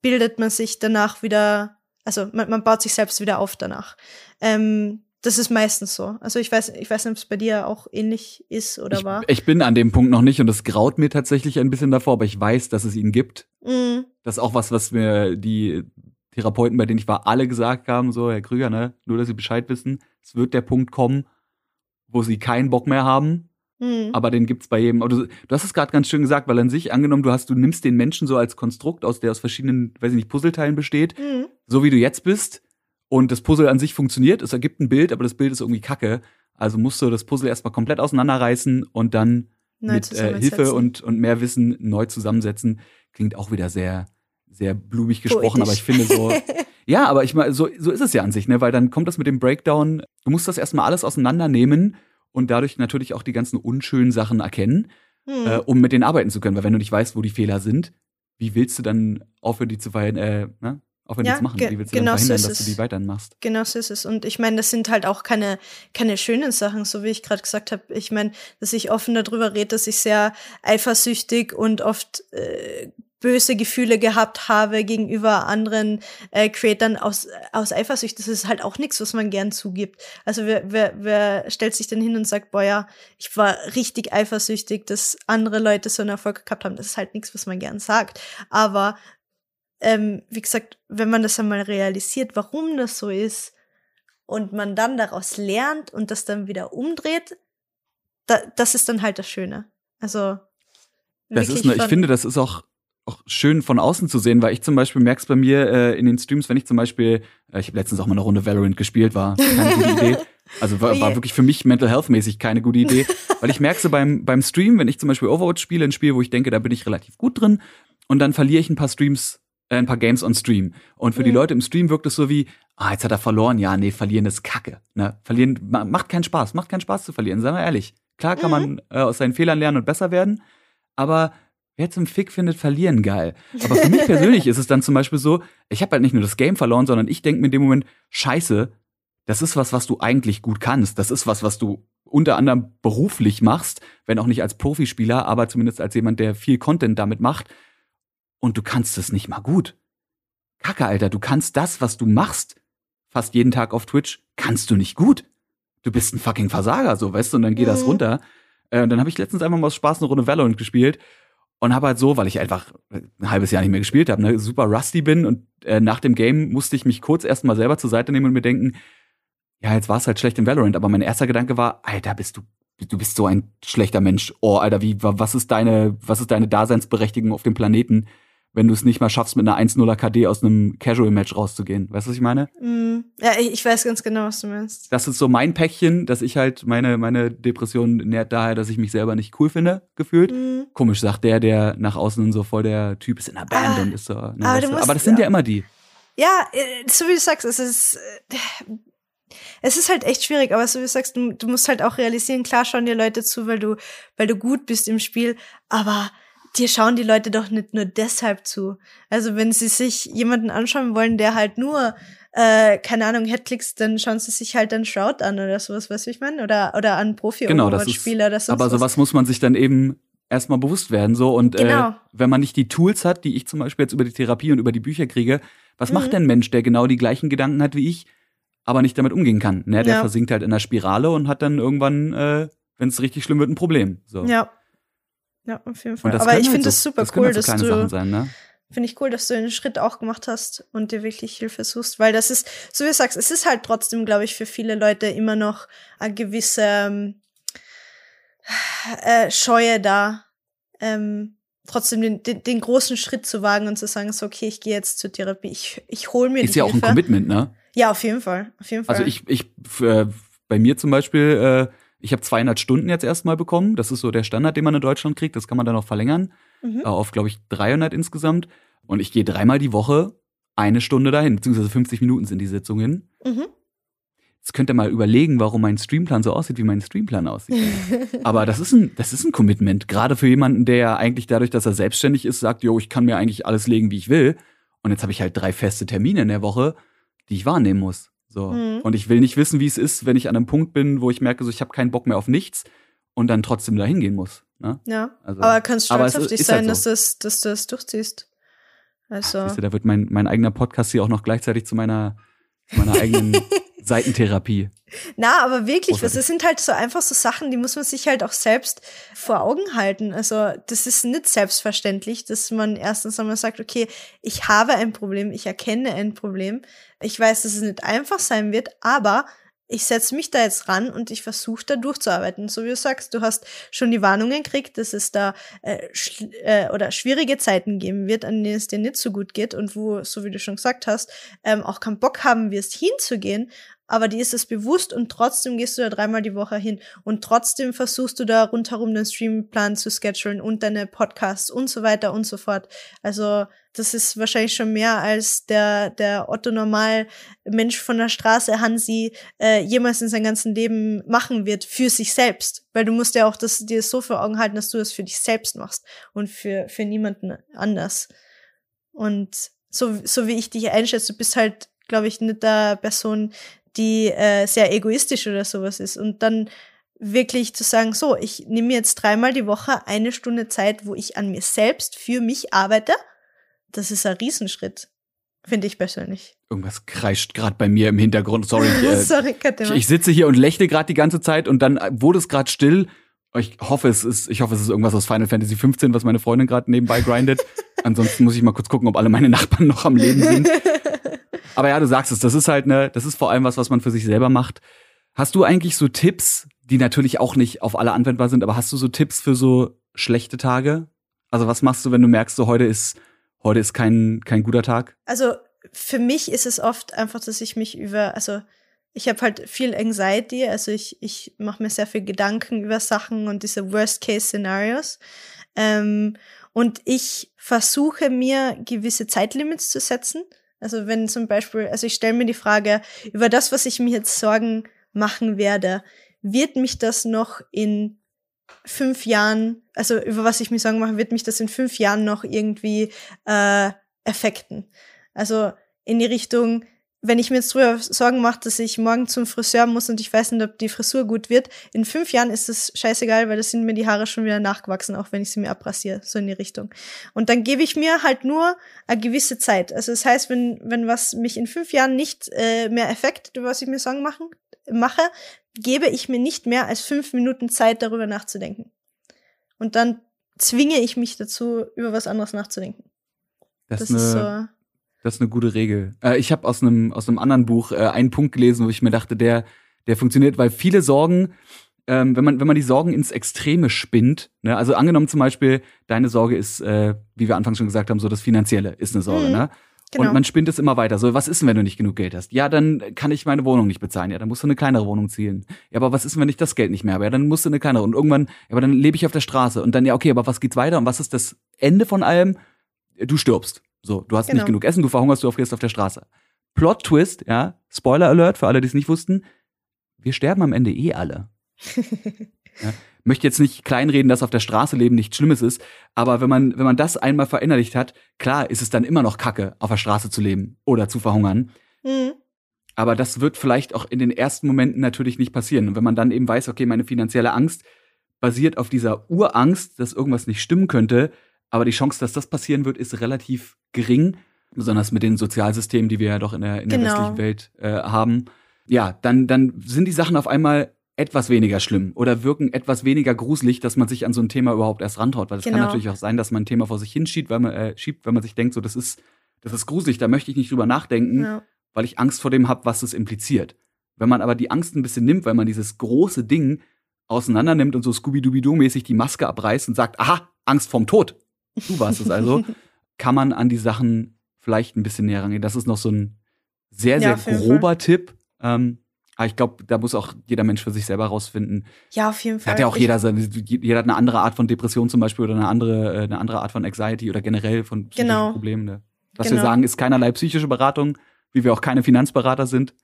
bildet man sich danach wieder, also man, man baut sich selbst wieder auf danach. Ähm, das ist meistens so. Also ich weiß, ich weiß nicht, ob es bei dir auch ähnlich ist oder ich, war. Ich bin an dem Punkt noch nicht und es graut mir tatsächlich ein bisschen davor, aber ich weiß, dass es ihn gibt. Mhm. Das ist auch was, was mir die Therapeuten, bei denen ich war, alle gesagt haben, so, Herr Krüger, ne, nur dass Sie Bescheid wissen, es wird der Punkt kommen, wo Sie keinen Bock mehr haben. Mhm. Aber den gibt's bei jedem. Du, du hast es gerade ganz schön gesagt, weil an sich angenommen, du hast, du nimmst den Menschen so als Konstrukt aus, der aus verschiedenen, weiß ich nicht, Puzzleteilen besteht, mhm. so wie du jetzt bist, und das Puzzle an sich funktioniert, es ergibt ein Bild, aber das Bild ist irgendwie kacke. Also musst du das Puzzle erstmal komplett auseinanderreißen und dann neu mit äh, Hilfe und, und mehr Wissen neu zusammensetzen. Klingt auch wieder sehr, sehr blumig gesprochen, Poetisch. aber ich finde so. (laughs) ja, aber ich meine, so, so ist es ja an sich, ne? Weil dann kommt das mit dem Breakdown, du musst das erstmal alles auseinandernehmen und dadurch natürlich auch die ganzen unschönen Sachen erkennen, hm. äh, um mit denen arbeiten zu können. Weil wenn du nicht weißt, wo die Fehler sind, wie willst du dann aufhören, die zu verhindern, äh, ne? Auch wenn ja, die es machen, wie willst du genau dann verhindern, so dass du die weiterhin machst? Genau so ist es. Und ich meine, das sind halt auch keine, keine schönen Sachen, so wie ich gerade gesagt habe. Ich meine, dass ich offen darüber rede, dass ich sehr eifersüchtig und oft äh, böse Gefühle gehabt habe gegenüber anderen äh, Creatern aus, aus Eifersucht. Das ist halt auch nichts, was man gern zugibt. Also wer, wer, wer stellt sich denn hin und sagt, boah ja, ich war richtig eifersüchtig, dass andere Leute so einen Erfolg gehabt haben. Das ist halt nichts, was man gern sagt. Aber ähm, wie gesagt, wenn man das einmal realisiert, warum das so ist und man dann daraus lernt und das dann wieder umdreht, da, das ist dann halt das Schöne. Also das ist, eine, ich finde, das ist auch auch schön von außen zu sehen, weil ich zum Beispiel merke es bei mir äh, in den Streams, wenn ich zum Beispiel, äh, ich habe letztens auch mal eine Runde Valorant gespielt, war keine gute (laughs) Idee. Also war, war wirklich für mich mental health mäßig keine gute Idee, (laughs) weil ich merke so beim beim Stream, wenn ich zum Beispiel Overwatch spiele, ein Spiel, wo ich denke, da bin ich relativ gut drin, und dann verliere ich ein paar Streams ein paar Games on Stream. Und für mhm. die Leute im Stream wirkt es so wie, ah, jetzt hat er verloren. Ja, nee, verlieren ist Kacke. Ne? Verlieren macht keinen Spaß, macht keinen Spaß zu verlieren, sagen wir ehrlich. Klar kann mhm. man äh, aus seinen Fehlern lernen und besser werden, aber wer zum Fick findet Verlieren geil. Aber für mich (laughs) persönlich ist es dann zum Beispiel so, ich habe halt nicht nur das Game verloren, sondern ich denke mir in dem Moment, scheiße, das ist was, was du eigentlich gut kannst. Das ist was, was du unter anderem beruflich machst, wenn auch nicht als Profispieler, aber zumindest als jemand, der viel Content damit macht und du kannst es nicht mal gut. Kacke, Alter, du kannst das, was du machst, fast jeden Tag auf Twitch, kannst du nicht gut. Du bist ein fucking Versager, so, weißt du, und dann geht mhm. das runter. Äh, dann habe ich letztens einfach mal aus Spaß eine Runde Valorant gespielt und habe halt so, weil ich einfach ein halbes Jahr nicht mehr gespielt habe, ne, super rusty bin und äh, nach dem Game musste ich mich kurz erstmal selber zur Seite nehmen und mir denken, ja, jetzt war es halt schlecht im Valorant, aber mein erster Gedanke war, Alter, bist du du bist so ein schlechter Mensch. Oh, Alter, wie was ist deine was ist deine Daseinsberechtigung auf dem Planeten? Wenn du es nicht mal schaffst, mit einer 1-0er KD aus einem Casual-Match rauszugehen. Weißt du, was ich meine? Mm, ja, ich weiß ganz genau, was du meinst. Das ist so mein Päckchen, dass ich halt meine, meine Depression nährt daher, dass ich mich selber nicht cool finde, gefühlt. Mm. Komisch, sagt der, der nach außen so voll der Typ ist in der Band ah, und ist so. Ne, aber, musst, aber, das sind ja, ja immer die. Ja, äh, so wie du sagst, es ist. Äh, es ist halt echt schwierig, aber so wie du sagst, du, du musst halt auch realisieren, klar schauen dir Leute zu, weil du, weil du gut bist im Spiel, aber dir schauen die Leute doch nicht nur deshalb zu. Also wenn sie sich jemanden anschauen wollen, der halt nur äh, keine Ahnung, Headclicks, dann schauen sie sich halt dann Shroud an oder sowas, weißt du, ich meine? Oder, oder an profi genau, das ist, so. Aber sowas muss man sich dann eben erstmal bewusst werden, so. Und äh, genau. äh, wenn man nicht die Tools hat, die ich zum Beispiel jetzt über die Therapie und über die Bücher kriege, was mhm. macht denn ein Mensch, der genau die gleichen Gedanken hat wie ich, aber nicht damit umgehen kann? Ne? Der ja. versinkt halt in der Spirale und hat dann irgendwann, äh, wenn es richtig schlimm wird, ein Problem. So. Ja. Ja, auf jeden Fall. Aber ich halt finde es so, super das cool, halt so dass du. Sein, ne? Finde ich cool, dass du den Schritt auch gemacht hast und dir wirklich Hilfe suchst, weil das ist, so wie du sagst, es ist halt trotzdem, glaube ich, für viele Leute immer noch eine gewisse ähm, äh, Scheue da, ähm, trotzdem den, den, den, großen Schritt zu wagen und zu sagen, so, okay, ich gehe jetzt zur Therapie, ich, ich hole mir Ist ja Hilfe. auch ein Commitment, ne? Ja, auf jeden Fall. Auf jeden also Fall. Also ich, ich äh, bei mir zum Beispiel, äh, ich habe 200 Stunden jetzt erstmal bekommen. Das ist so der Standard, den man in Deutschland kriegt. Das kann man dann auch verlängern mhm. äh, auf, glaube ich, 300 insgesamt. Und ich gehe dreimal die Woche eine Stunde dahin, beziehungsweise 50 Minuten sind die Sitzungen. Mhm. Jetzt könnt ihr mal überlegen, warum mein Streamplan so aussieht, wie mein Streamplan aussieht. (laughs) Aber das ist ein, das ist ein Commitment. Gerade für jemanden, der ja eigentlich dadurch, dass er selbstständig ist, sagt, jo, ich kann mir eigentlich alles legen, wie ich will. Und jetzt habe ich halt drei feste Termine in der Woche die ich wahrnehmen muss. So. Mhm. Und ich will nicht wissen, wie es ist, wenn ich an einem Punkt bin, wo ich merke, so ich habe keinen Bock mehr auf nichts und dann trotzdem da hingehen muss. Ne? Ja. Also, aber kannst stolz aber auf dich sein, halt so. dass, das, dass du das durchziehst. Also. Ach, du, da wird mein, mein eigener Podcast hier auch noch gleichzeitig zu meiner, zu meiner eigenen (laughs) Seitentherapie. Na, aber wirklich, das sind halt so einfach so Sachen, die muss man sich halt auch selbst vor Augen halten. Also, das ist nicht selbstverständlich, dass man erstens einmal sagt, okay, ich habe ein Problem, ich erkenne ein Problem. Ich weiß, dass es nicht einfach sein wird, aber ich setze mich da jetzt ran und ich versuche da durchzuarbeiten. So wie du sagst, du hast schon die Warnungen gekriegt, dass es da äh, äh, oder schwierige Zeiten geben wird, an denen es dir nicht so gut geht und wo, so wie du schon gesagt hast, ähm, auch keinen Bock haben wirst, hinzugehen aber die ist es bewusst und trotzdem gehst du da dreimal die Woche hin und trotzdem versuchst du da rundherum den Streamplan zu schedulen und deine Podcasts und so weiter und so fort. Also das ist wahrscheinlich schon mehr als der der Otto normal Mensch von der Straße Hansi äh, jemals in seinem ganzen Leben machen wird für sich selbst, weil du musst ja auch das dir so vor Augen halten, dass du das für dich selbst machst und für für niemanden anders. Und so so wie ich dich einschätze, du bist halt glaube ich, nicht der Person, die äh, sehr egoistisch oder sowas ist. Und dann wirklich zu sagen, so, ich nehme jetzt dreimal die Woche eine Stunde Zeit, wo ich an mir selbst für mich arbeite, das ist ein Riesenschritt. Finde ich persönlich. Irgendwas kreischt gerade bei mir im Hintergrund. Sorry. (laughs) Äh, Sorry, ich, ich sitze hier und lächle gerade die ganze Zeit und dann wurde es gerade still. Ich hoffe, es ist, ich hoffe, es ist irgendwas aus Final Fantasy 15, was meine Freundin gerade nebenbei grindet. (laughs) Ansonsten muss ich mal kurz gucken, ob alle meine Nachbarn noch am Leben sind. (laughs) Aber ja, du sagst es, das ist halt ne, das ist vor allem was, was man für sich selber macht. Hast du eigentlich so Tipps, die natürlich auch nicht auf alle anwendbar sind, aber hast du so Tipps für so schlechte Tage? Also was machst du, wenn du merkst, so heute ist heute ist kein kein guter Tag? Also für mich ist es oft einfach, dass ich mich über, also ich habe halt viel Anxiety, also ich, ich mache mir sehr viel Gedanken über Sachen und diese Worst-Case-Szenarios. Ähm, und ich versuche mir gewisse Zeitlimits zu setzen. Also wenn zum Beispiel, also ich stelle mir die Frage, über das, was ich mir jetzt Sorgen machen werde, wird mich das noch in fünf Jahren, also über was ich mir Sorgen mache, wird mich das in fünf Jahren noch irgendwie äh, effekten? Also in die Richtung, wenn ich mir jetzt drüber Sorgen mache, dass ich morgen zum Friseur muss und ich weiß nicht, ob die Frisur gut wird, in fünf Jahren ist es scheißegal, weil da sind mir die Haare schon wieder nachgewachsen, auch wenn ich sie mir abrasiere, so in die Richtung. Und dann gebe ich mir halt nur eine gewisse Zeit. Also das heißt, wenn, wenn was mich in fünf Jahren nicht äh, mehr effektet, über was ich mir Sorgen machen, mache, gebe ich mir nicht mehr als fünf Minuten Zeit, darüber nachzudenken. Und dann zwinge ich mich dazu, über was anderes nachzudenken. Das, das ist so das ist eine gute Regel. Äh, ich habe aus einem aus einem anderen Buch äh, einen Punkt gelesen, wo ich mir dachte, der der funktioniert, weil viele Sorgen, ähm, wenn man wenn man die Sorgen ins Extreme spinnt, ne, also angenommen zum Beispiel deine Sorge ist, äh, wie wir anfangs schon gesagt haben, so das Finanzielle ist eine Sorge, mhm. ne? Genau. Und man spinnt es immer weiter. So, was ist denn, wenn du nicht genug Geld hast? Ja, dann kann ich meine Wohnung nicht bezahlen. Ja, dann musst du eine kleinere Wohnung ziehen. Ja, aber was ist, wenn ich das Geld nicht mehr habe? Ja, dann musst du eine kleinere. Und irgendwann, ja, aber dann lebe ich auf der Straße. Und dann, ja, okay, aber was geht's weiter? Und was ist das Ende von allem? Du stirbst. So, du hast genau. nicht genug Essen, du verhungerst, du frierst auf der Straße. Plot Twist, ja, Spoiler Alert für alle, die es nicht wussten. Wir sterben am Ende eh alle. (laughs) ja, möchte jetzt nicht kleinreden, dass auf der Straße leben nichts Schlimmes ist, aber wenn man, wenn man das einmal verinnerlicht hat, klar ist es dann immer noch Kacke, auf der Straße zu leben oder zu verhungern. Mhm. Aber das wird vielleicht auch in den ersten Momenten natürlich nicht passieren. Und wenn man dann eben weiß, okay, meine finanzielle Angst basiert auf dieser Urangst, dass irgendwas nicht stimmen könnte, aber die Chance, dass das passieren wird, ist relativ gering, besonders mit den Sozialsystemen, die wir ja doch in der, in der genau. westlichen Welt äh, haben. Ja, dann, dann sind die Sachen auf einmal etwas weniger schlimm oder wirken etwas weniger gruselig, dass man sich an so ein Thema überhaupt erst rantraut. Weil es genau. kann natürlich auch sein, dass man ein Thema vor sich hinschiebt, weil man, äh, schiebt, weil man sich denkt, so, das ist, das ist gruselig, da möchte ich nicht drüber nachdenken, ja. weil ich Angst vor dem habe, was das impliziert. Wenn man aber die Angst ein bisschen nimmt, weil man dieses große Ding auseinander nimmt und so Scooby-Dooby-Doo-mäßig die Maske abreißt und sagt, aha, Angst vorm Tod. Du warst es also, (laughs) kann man an die Sachen vielleicht ein bisschen näher rangehen. Das ist noch so ein sehr, sehr ja, grober Tipp. Ähm, aber ich glaube, da muss auch jeder Mensch für sich selber rausfinden. Ja, auf jeden Fall. Hat ja auch jeder seine, jeder hat eine andere Art von Depression zum Beispiel oder eine andere, äh, eine andere Art von Anxiety oder generell von psychischen genau. Problemen. Ne? Was genau. wir sagen, ist keinerlei psychische Beratung, wie wir auch keine Finanzberater sind.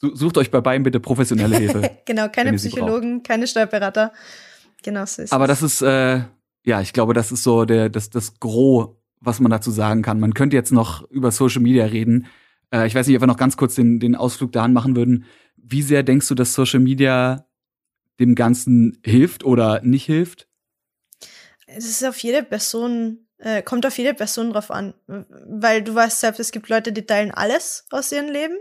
Sucht euch bei beiden bitte professionelle Hilfe. (laughs) genau, keine Psychologen, keine Steuerberater. Genau so ist Aber das ist, äh, ja, ich glaube, das ist so der, das, das Gros, was man dazu sagen kann. Man könnte jetzt noch über Social Media reden. Äh, ich weiß nicht, ob wir noch ganz kurz den, den Ausflug dahin machen würden. Wie sehr denkst du, dass Social Media dem Ganzen hilft oder nicht hilft? Es ist auf jede Person, äh, kommt auf jede Person drauf an. Weil du weißt selbst, es gibt Leute, die teilen alles aus ihrem Leben.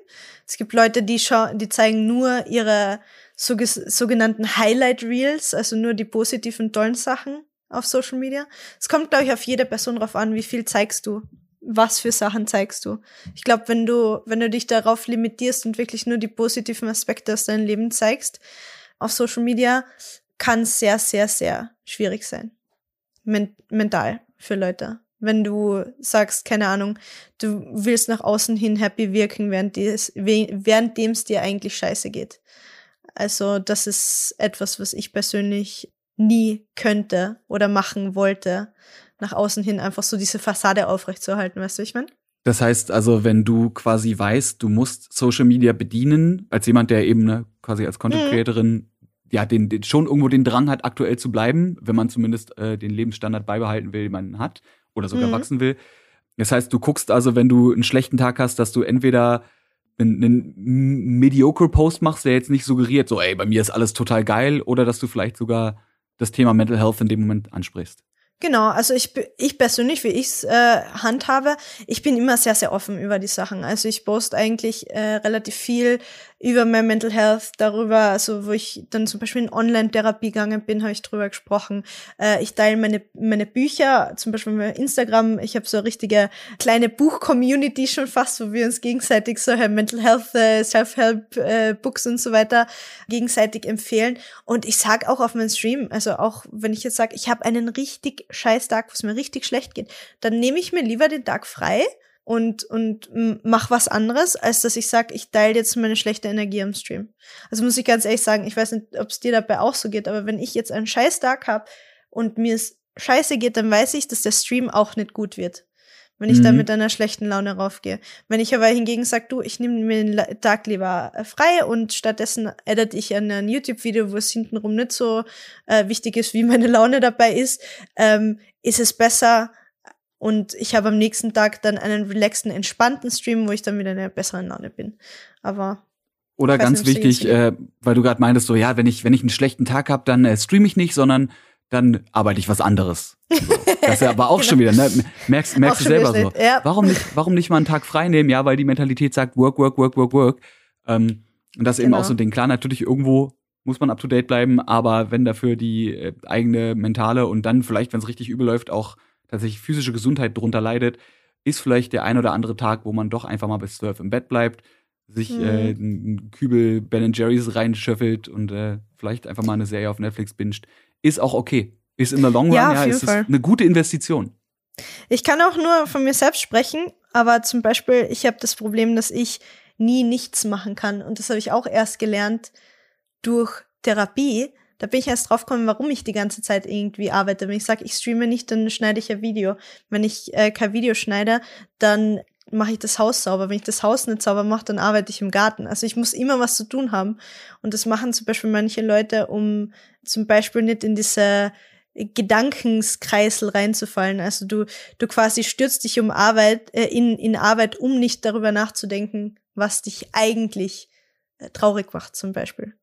Es gibt Leute, die die zeigen nur ihre sogenannten Highlight Reels, also nur die positiven, tollen Sachen auf Social Media. Es kommt, glaube ich, auf jede Person drauf an, wie viel zeigst du was für Sachen zeigst du. Ich glaube, wenn du, wenn du dich darauf limitierst und wirklich nur die positiven Aspekte aus deinem Leben zeigst, auf Social Media, kann sehr, sehr, sehr schwierig sein. Men mental für Leute. Wenn du sagst, keine Ahnung, du willst nach außen hin happy wirken, während es währenddem es dir eigentlich scheiße geht. Also, das ist etwas, was ich persönlich nie könnte oder machen wollte, nach außen hin einfach so diese Fassade aufrechtzuerhalten, weißt du, ich meine? Das heißt also, wenn du quasi weißt, du musst Social Media bedienen, als jemand, der eben ne, quasi als Content mhm. Creatorin mhm. ja den, den, schon irgendwo den Drang hat, aktuell zu bleiben, wenn man zumindest äh, den Lebensstandard beibehalten will, den man hat oder sogar mhm. wachsen will. Das heißt, du guckst also, wenn du einen schlechten Tag hast, dass du entweder einen, einen mediocre Post machst, der jetzt nicht suggeriert, so ey, bei mir ist alles total geil, oder dass du vielleicht sogar das Thema Mental Health in dem Moment ansprichst. Genau, also ich, ich persönlich, wie ich es äh, handhabe, ich bin immer sehr, sehr offen über die Sachen. Also ich poste eigentlich äh, relativ viel über mein Mental Health, darüber, also wo ich dann zum Beispiel in Online-Therapie gegangen bin, habe ich drüber gesprochen. Äh, ich teile meine, meine Bücher, zum Beispiel bei Instagram, ich habe so eine richtige kleine Buch-Community schon fast, wo wir uns gegenseitig so Mental Health, äh, Self-Help-Books äh, und so weiter gegenseitig empfehlen. Und ich sag auch auf meinem Stream, also auch wenn ich jetzt sage, ich habe einen richtig scheiß Tag, wo es mir richtig schlecht geht, dann nehme ich mir lieber den Tag frei und, und mach was anderes, als dass ich sage, ich teile jetzt meine schlechte Energie am Stream. Also muss ich ganz ehrlich sagen, ich weiß nicht, ob es dir dabei auch so geht, aber wenn ich jetzt einen scheiß Tag habe und mir es scheiße geht, dann weiß ich, dass der Stream auch nicht gut wird. Wenn ich mhm. da mit einer schlechten Laune raufgehe. Wenn ich aber hingegen sage, du, ich nehme mir den Tag lieber äh, frei und stattdessen edit ich ein YouTube-Video, wo es hintenrum nicht so äh, wichtig ist, wie meine Laune dabei ist, ähm, ist es besser, und ich habe am nächsten Tag dann einen relaxten, entspannten Stream, wo ich dann wieder in einer besseren Laune bin. Aber oder ganz nicht, wichtig, äh, weil du gerade meintest, so ja, wenn ich wenn ich einen schlechten Tag habe, dann äh, streame ich nicht, sondern dann arbeite ich was anderes. So. Das aber (laughs) auch genau. schon wieder, ne? Merkst, merkst du selber so. Ja. Warum nicht, warum nicht mal einen Tag frei nehmen? Ja, weil die Mentalität sagt, work, work, work, work, work. Ähm, und das genau. eben auch so ein Ding. Klar, natürlich irgendwo muss man up to date bleiben, aber wenn dafür die äh, eigene mentale und dann vielleicht, wenn es richtig übel läuft, auch tatsächlich physische Gesundheit drunter leidet, ist vielleicht der ein oder andere Tag, wo man doch einfach mal bis zwölf im Bett bleibt, sich mhm. äh, einen Kübel Ben Jerry's reinschöffelt und äh, vielleicht einfach mal eine Serie auf Netflix binscht. Ist auch okay. Ist in der Long Run, ja, ja ist eine gute Investition. Ich kann auch nur von mir selbst sprechen, aber zum Beispiel, ich habe das Problem, dass ich nie nichts machen kann. Und das habe ich auch erst gelernt durch Therapie, da bin ich erst drauf gekommen, warum ich die ganze Zeit irgendwie arbeite. Wenn ich sage, ich streame nicht, dann schneide ich ein Video. Wenn ich äh, kein Video schneide, dann mache ich das Haus sauber. Wenn ich das Haus nicht sauber mache, dann arbeite ich im Garten. Also ich muss immer was zu tun haben. Und das machen zum Beispiel manche Leute, um zum Beispiel nicht in diese Gedankenskreisel reinzufallen. Also du, du quasi stürzt dich um Arbeit, äh, in, in Arbeit, um nicht darüber nachzudenken, was dich eigentlich äh, traurig macht, zum Beispiel.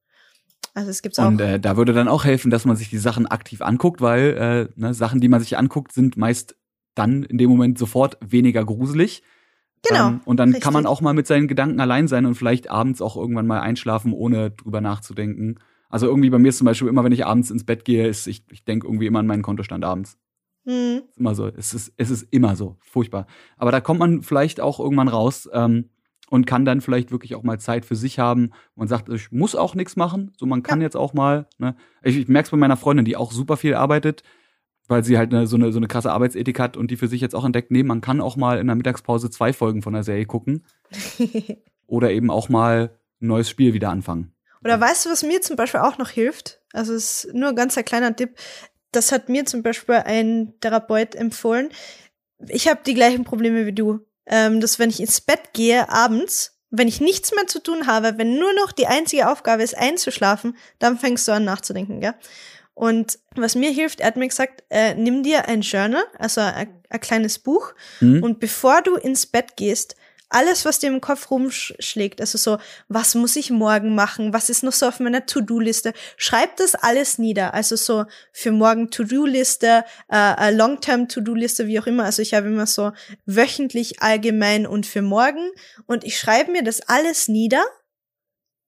Also es gibt's auch. Und äh, da würde dann auch helfen, dass man sich die Sachen aktiv anguckt, weil äh, ne, Sachen, die man sich anguckt, sind meist dann in dem Moment sofort weniger gruselig. Genau. Ähm, und dann richtig. kann man auch mal mit seinen Gedanken allein sein und vielleicht abends auch irgendwann mal einschlafen, ohne drüber nachzudenken. Also irgendwie bei mir ist zum Beispiel immer, wenn ich abends ins Bett gehe, ist ich, ich denke irgendwie immer an meinen Kontostand abends. Mhm. Ist immer so. Es ist, es ist immer so. Furchtbar. Aber da kommt man vielleicht auch irgendwann raus. Ähm, und kann dann vielleicht wirklich auch mal Zeit für sich haben. Man sagt, ich muss auch nichts machen, so man kann ja. jetzt auch mal. Ne? Ich, ich merke es bei meiner Freundin, die auch super viel arbeitet. weil sie halt eine, so, eine, so eine krasse Arbeitsethik hat und die für sich jetzt auch entdeckt, nee, man kann auch mal in der Mittagspause zwei Folgen von der Serie gucken. (laughs) Oder eben auch mal ein neues Spiel wieder anfangen. Oder weißt du, was mir zum Beispiel auch noch hilft? Also es ist nur ein ganz kleiner Tipp. Das hat mir zum Beispiel ein Therapeut empfohlen. Ich habe die gleichen Probleme wie du. Ähm, dass wenn ich ins Bett gehe abends, wenn ich nichts mehr zu tun habe, wenn nur noch die einzige Aufgabe ist, einzuschlafen, dann fängst du an nachzudenken, gell? Und was mir hilft, er hat mir gesagt, äh, nimm dir ein Journal, also ein, ein kleines Buch, mhm. und bevor du ins Bett gehst, alles, was dir im Kopf rumschlägt, also so, was muss ich morgen machen, was ist noch so auf meiner To-Do-Liste, schreib das alles nieder. Also so für morgen To-Do-Liste, äh, Long-Term To-Do-Liste, wie auch immer. Also ich habe immer so wöchentlich allgemein und für morgen und ich schreibe mir das alles nieder,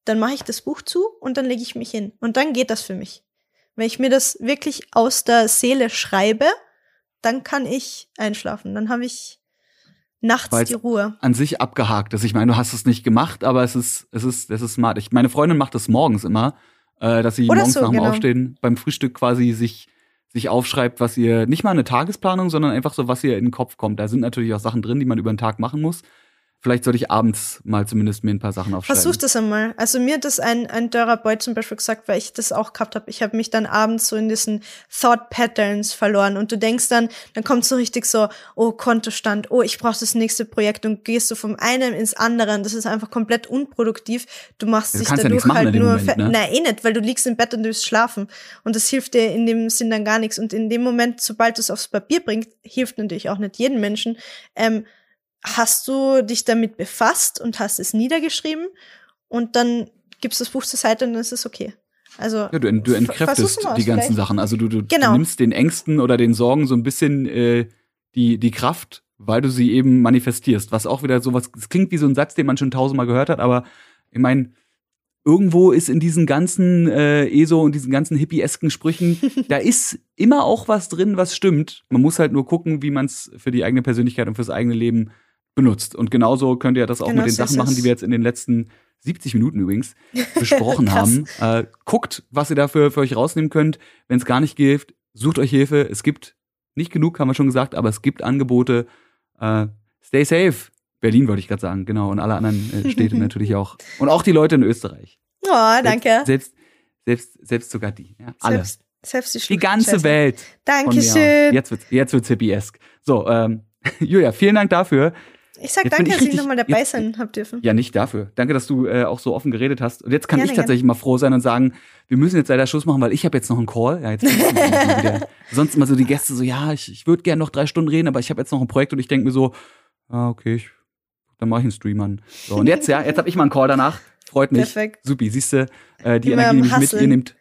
dann mache ich das Buch zu und dann lege ich mich hin und dann geht das für mich. Wenn ich mir das wirklich aus der Seele schreibe, dann kann ich einschlafen. Dann habe ich nachts Weil's die Ruhe. An sich abgehakt ist. Ich meine, du hast es nicht gemacht, aber es ist, es ist, es ist smart. Ich, meine Freundin macht das morgens immer, äh, dass sie Oder morgens so, nach dem genau. Aufstehen beim Frühstück quasi sich sich aufschreibt, was ihr, nicht mal eine Tagesplanung, sondern einfach so, was ihr in den Kopf kommt. Da sind natürlich auch Sachen drin, die man über den Tag machen muss. Vielleicht sollte ich abends mal zumindest mir ein paar Sachen aufschreiben. Versuch das einmal. Also mir hat das ein, ein Therapeut zum Beispiel gesagt, weil ich das auch gehabt habe. Ich habe mich dann abends so in diesen Thought Patterns verloren und du denkst dann, dann kommt so richtig so, oh, Kontostand, oh, ich brauche das nächste Projekt und gehst du vom einen ins andere. Das ist einfach komplett unproduktiv. Du machst ja, dich dadurch ja halt nur, Moment, ne? nein, eh nicht, weil du liegst im Bett und du willst schlafen und das hilft dir in dem Sinn dann gar nichts. Und in dem Moment, sobald du es aufs Papier bringst, hilft natürlich auch nicht jedem Menschen, ähm, hast du dich damit befasst und hast es niedergeschrieben und dann gibst du das Buch zur Seite und dann ist es okay. Also ja, du, du entkräftest die ganzen vielleicht. Sachen. Also du, du, genau. du, nimmst den Ängsten oder den Sorgen so ein bisschen äh, die, die Kraft, weil du sie eben manifestierst. Was auch wieder sowas, es klingt wie so ein Satz, den man schon tausendmal gehört hat, aber ich meine, irgendwo ist in diesen ganzen äh, ESO und diesen ganzen hippiesken Sprüchen, (laughs) da ist immer auch was drin, was stimmt. Man muss halt nur gucken, wie man es für die eigene Persönlichkeit und fürs eigene Leben benutzt. Und genauso könnt ihr das auch genau, mit den Sachen machen, die wir jetzt in den letzten 70 Minuten übrigens (laughs) besprochen haben. Äh, guckt, was ihr dafür für euch rausnehmen könnt. Wenn es gar nicht hilft, sucht euch Hilfe. Es gibt nicht genug, haben wir schon gesagt, aber es gibt Angebote. Äh, stay safe. Berlin wollte ich gerade sagen, genau. Und alle anderen äh, Städte (laughs) natürlich auch. Und auch die Leute in Österreich. Oh, danke. Selbst, selbst, selbst sogar die. Ja, alle. Selbst, selbst die, die ganze Welt. Dankeschön. Jetzt wird jetzt wird's hippiesk. So, ähm, (laughs) Julia, vielen Dank dafür. Ich sag jetzt danke, ich dass ich nochmal dabei jetzt, sein hab dürfen. Ja, nicht dafür. Danke, dass du äh, auch so offen geredet hast. Und jetzt kann gerne, ich tatsächlich gerne. mal froh sein und sagen, wir müssen jetzt leider Schluss machen, weil ich habe jetzt noch einen Call. Ja, jetzt wieder. (laughs) Sonst immer so die Gäste so, ja, ich, ich würde gerne noch drei Stunden reden, aber ich habe jetzt noch ein Projekt und ich denke mir so, ah, okay, ich, dann mache ich einen Stream an. So, und jetzt, ja, jetzt habe ich mal einen Call danach. Freut mich. Perfekt. Supi, siehst du, äh, die Immer Energie nehme ich mit. Ihr nehmt,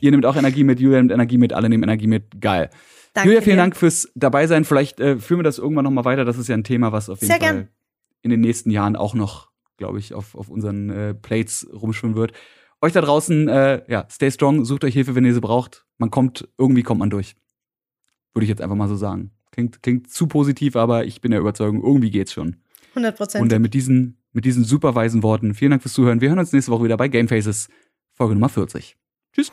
ihr nehmt auch Energie mit, Julia nimmt Energie mit, alle nehmen Energie mit. Geil. Danke Julia, vielen dir. Dank fürs Dabeisein. Vielleicht äh, führen wir das irgendwann nochmal weiter. Das ist ja ein Thema, was auf jeden Sehr Fall gern in den nächsten Jahren auch noch, glaube ich, auf, auf unseren äh, Plates rumschwimmen wird. Euch da draußen, äh, ja, stay strong, sucht euch Hilfe, wenn ihr sie braucht. Man kommt, irgendwie kommt man durch. Würde ich jetzt einfach mal so sagen. Klingt, klingt zu positiv, aber ich bin der Überzeugung, irgendwie geht's schon. 100 Prozent. Und äh, mit diesen, mit diesen super weisen Worten, vielen Dank fürs Zuhören. Wir hören uns nächste Woche wieder bei Game Faces, Folge Nummer 40. Tschüss.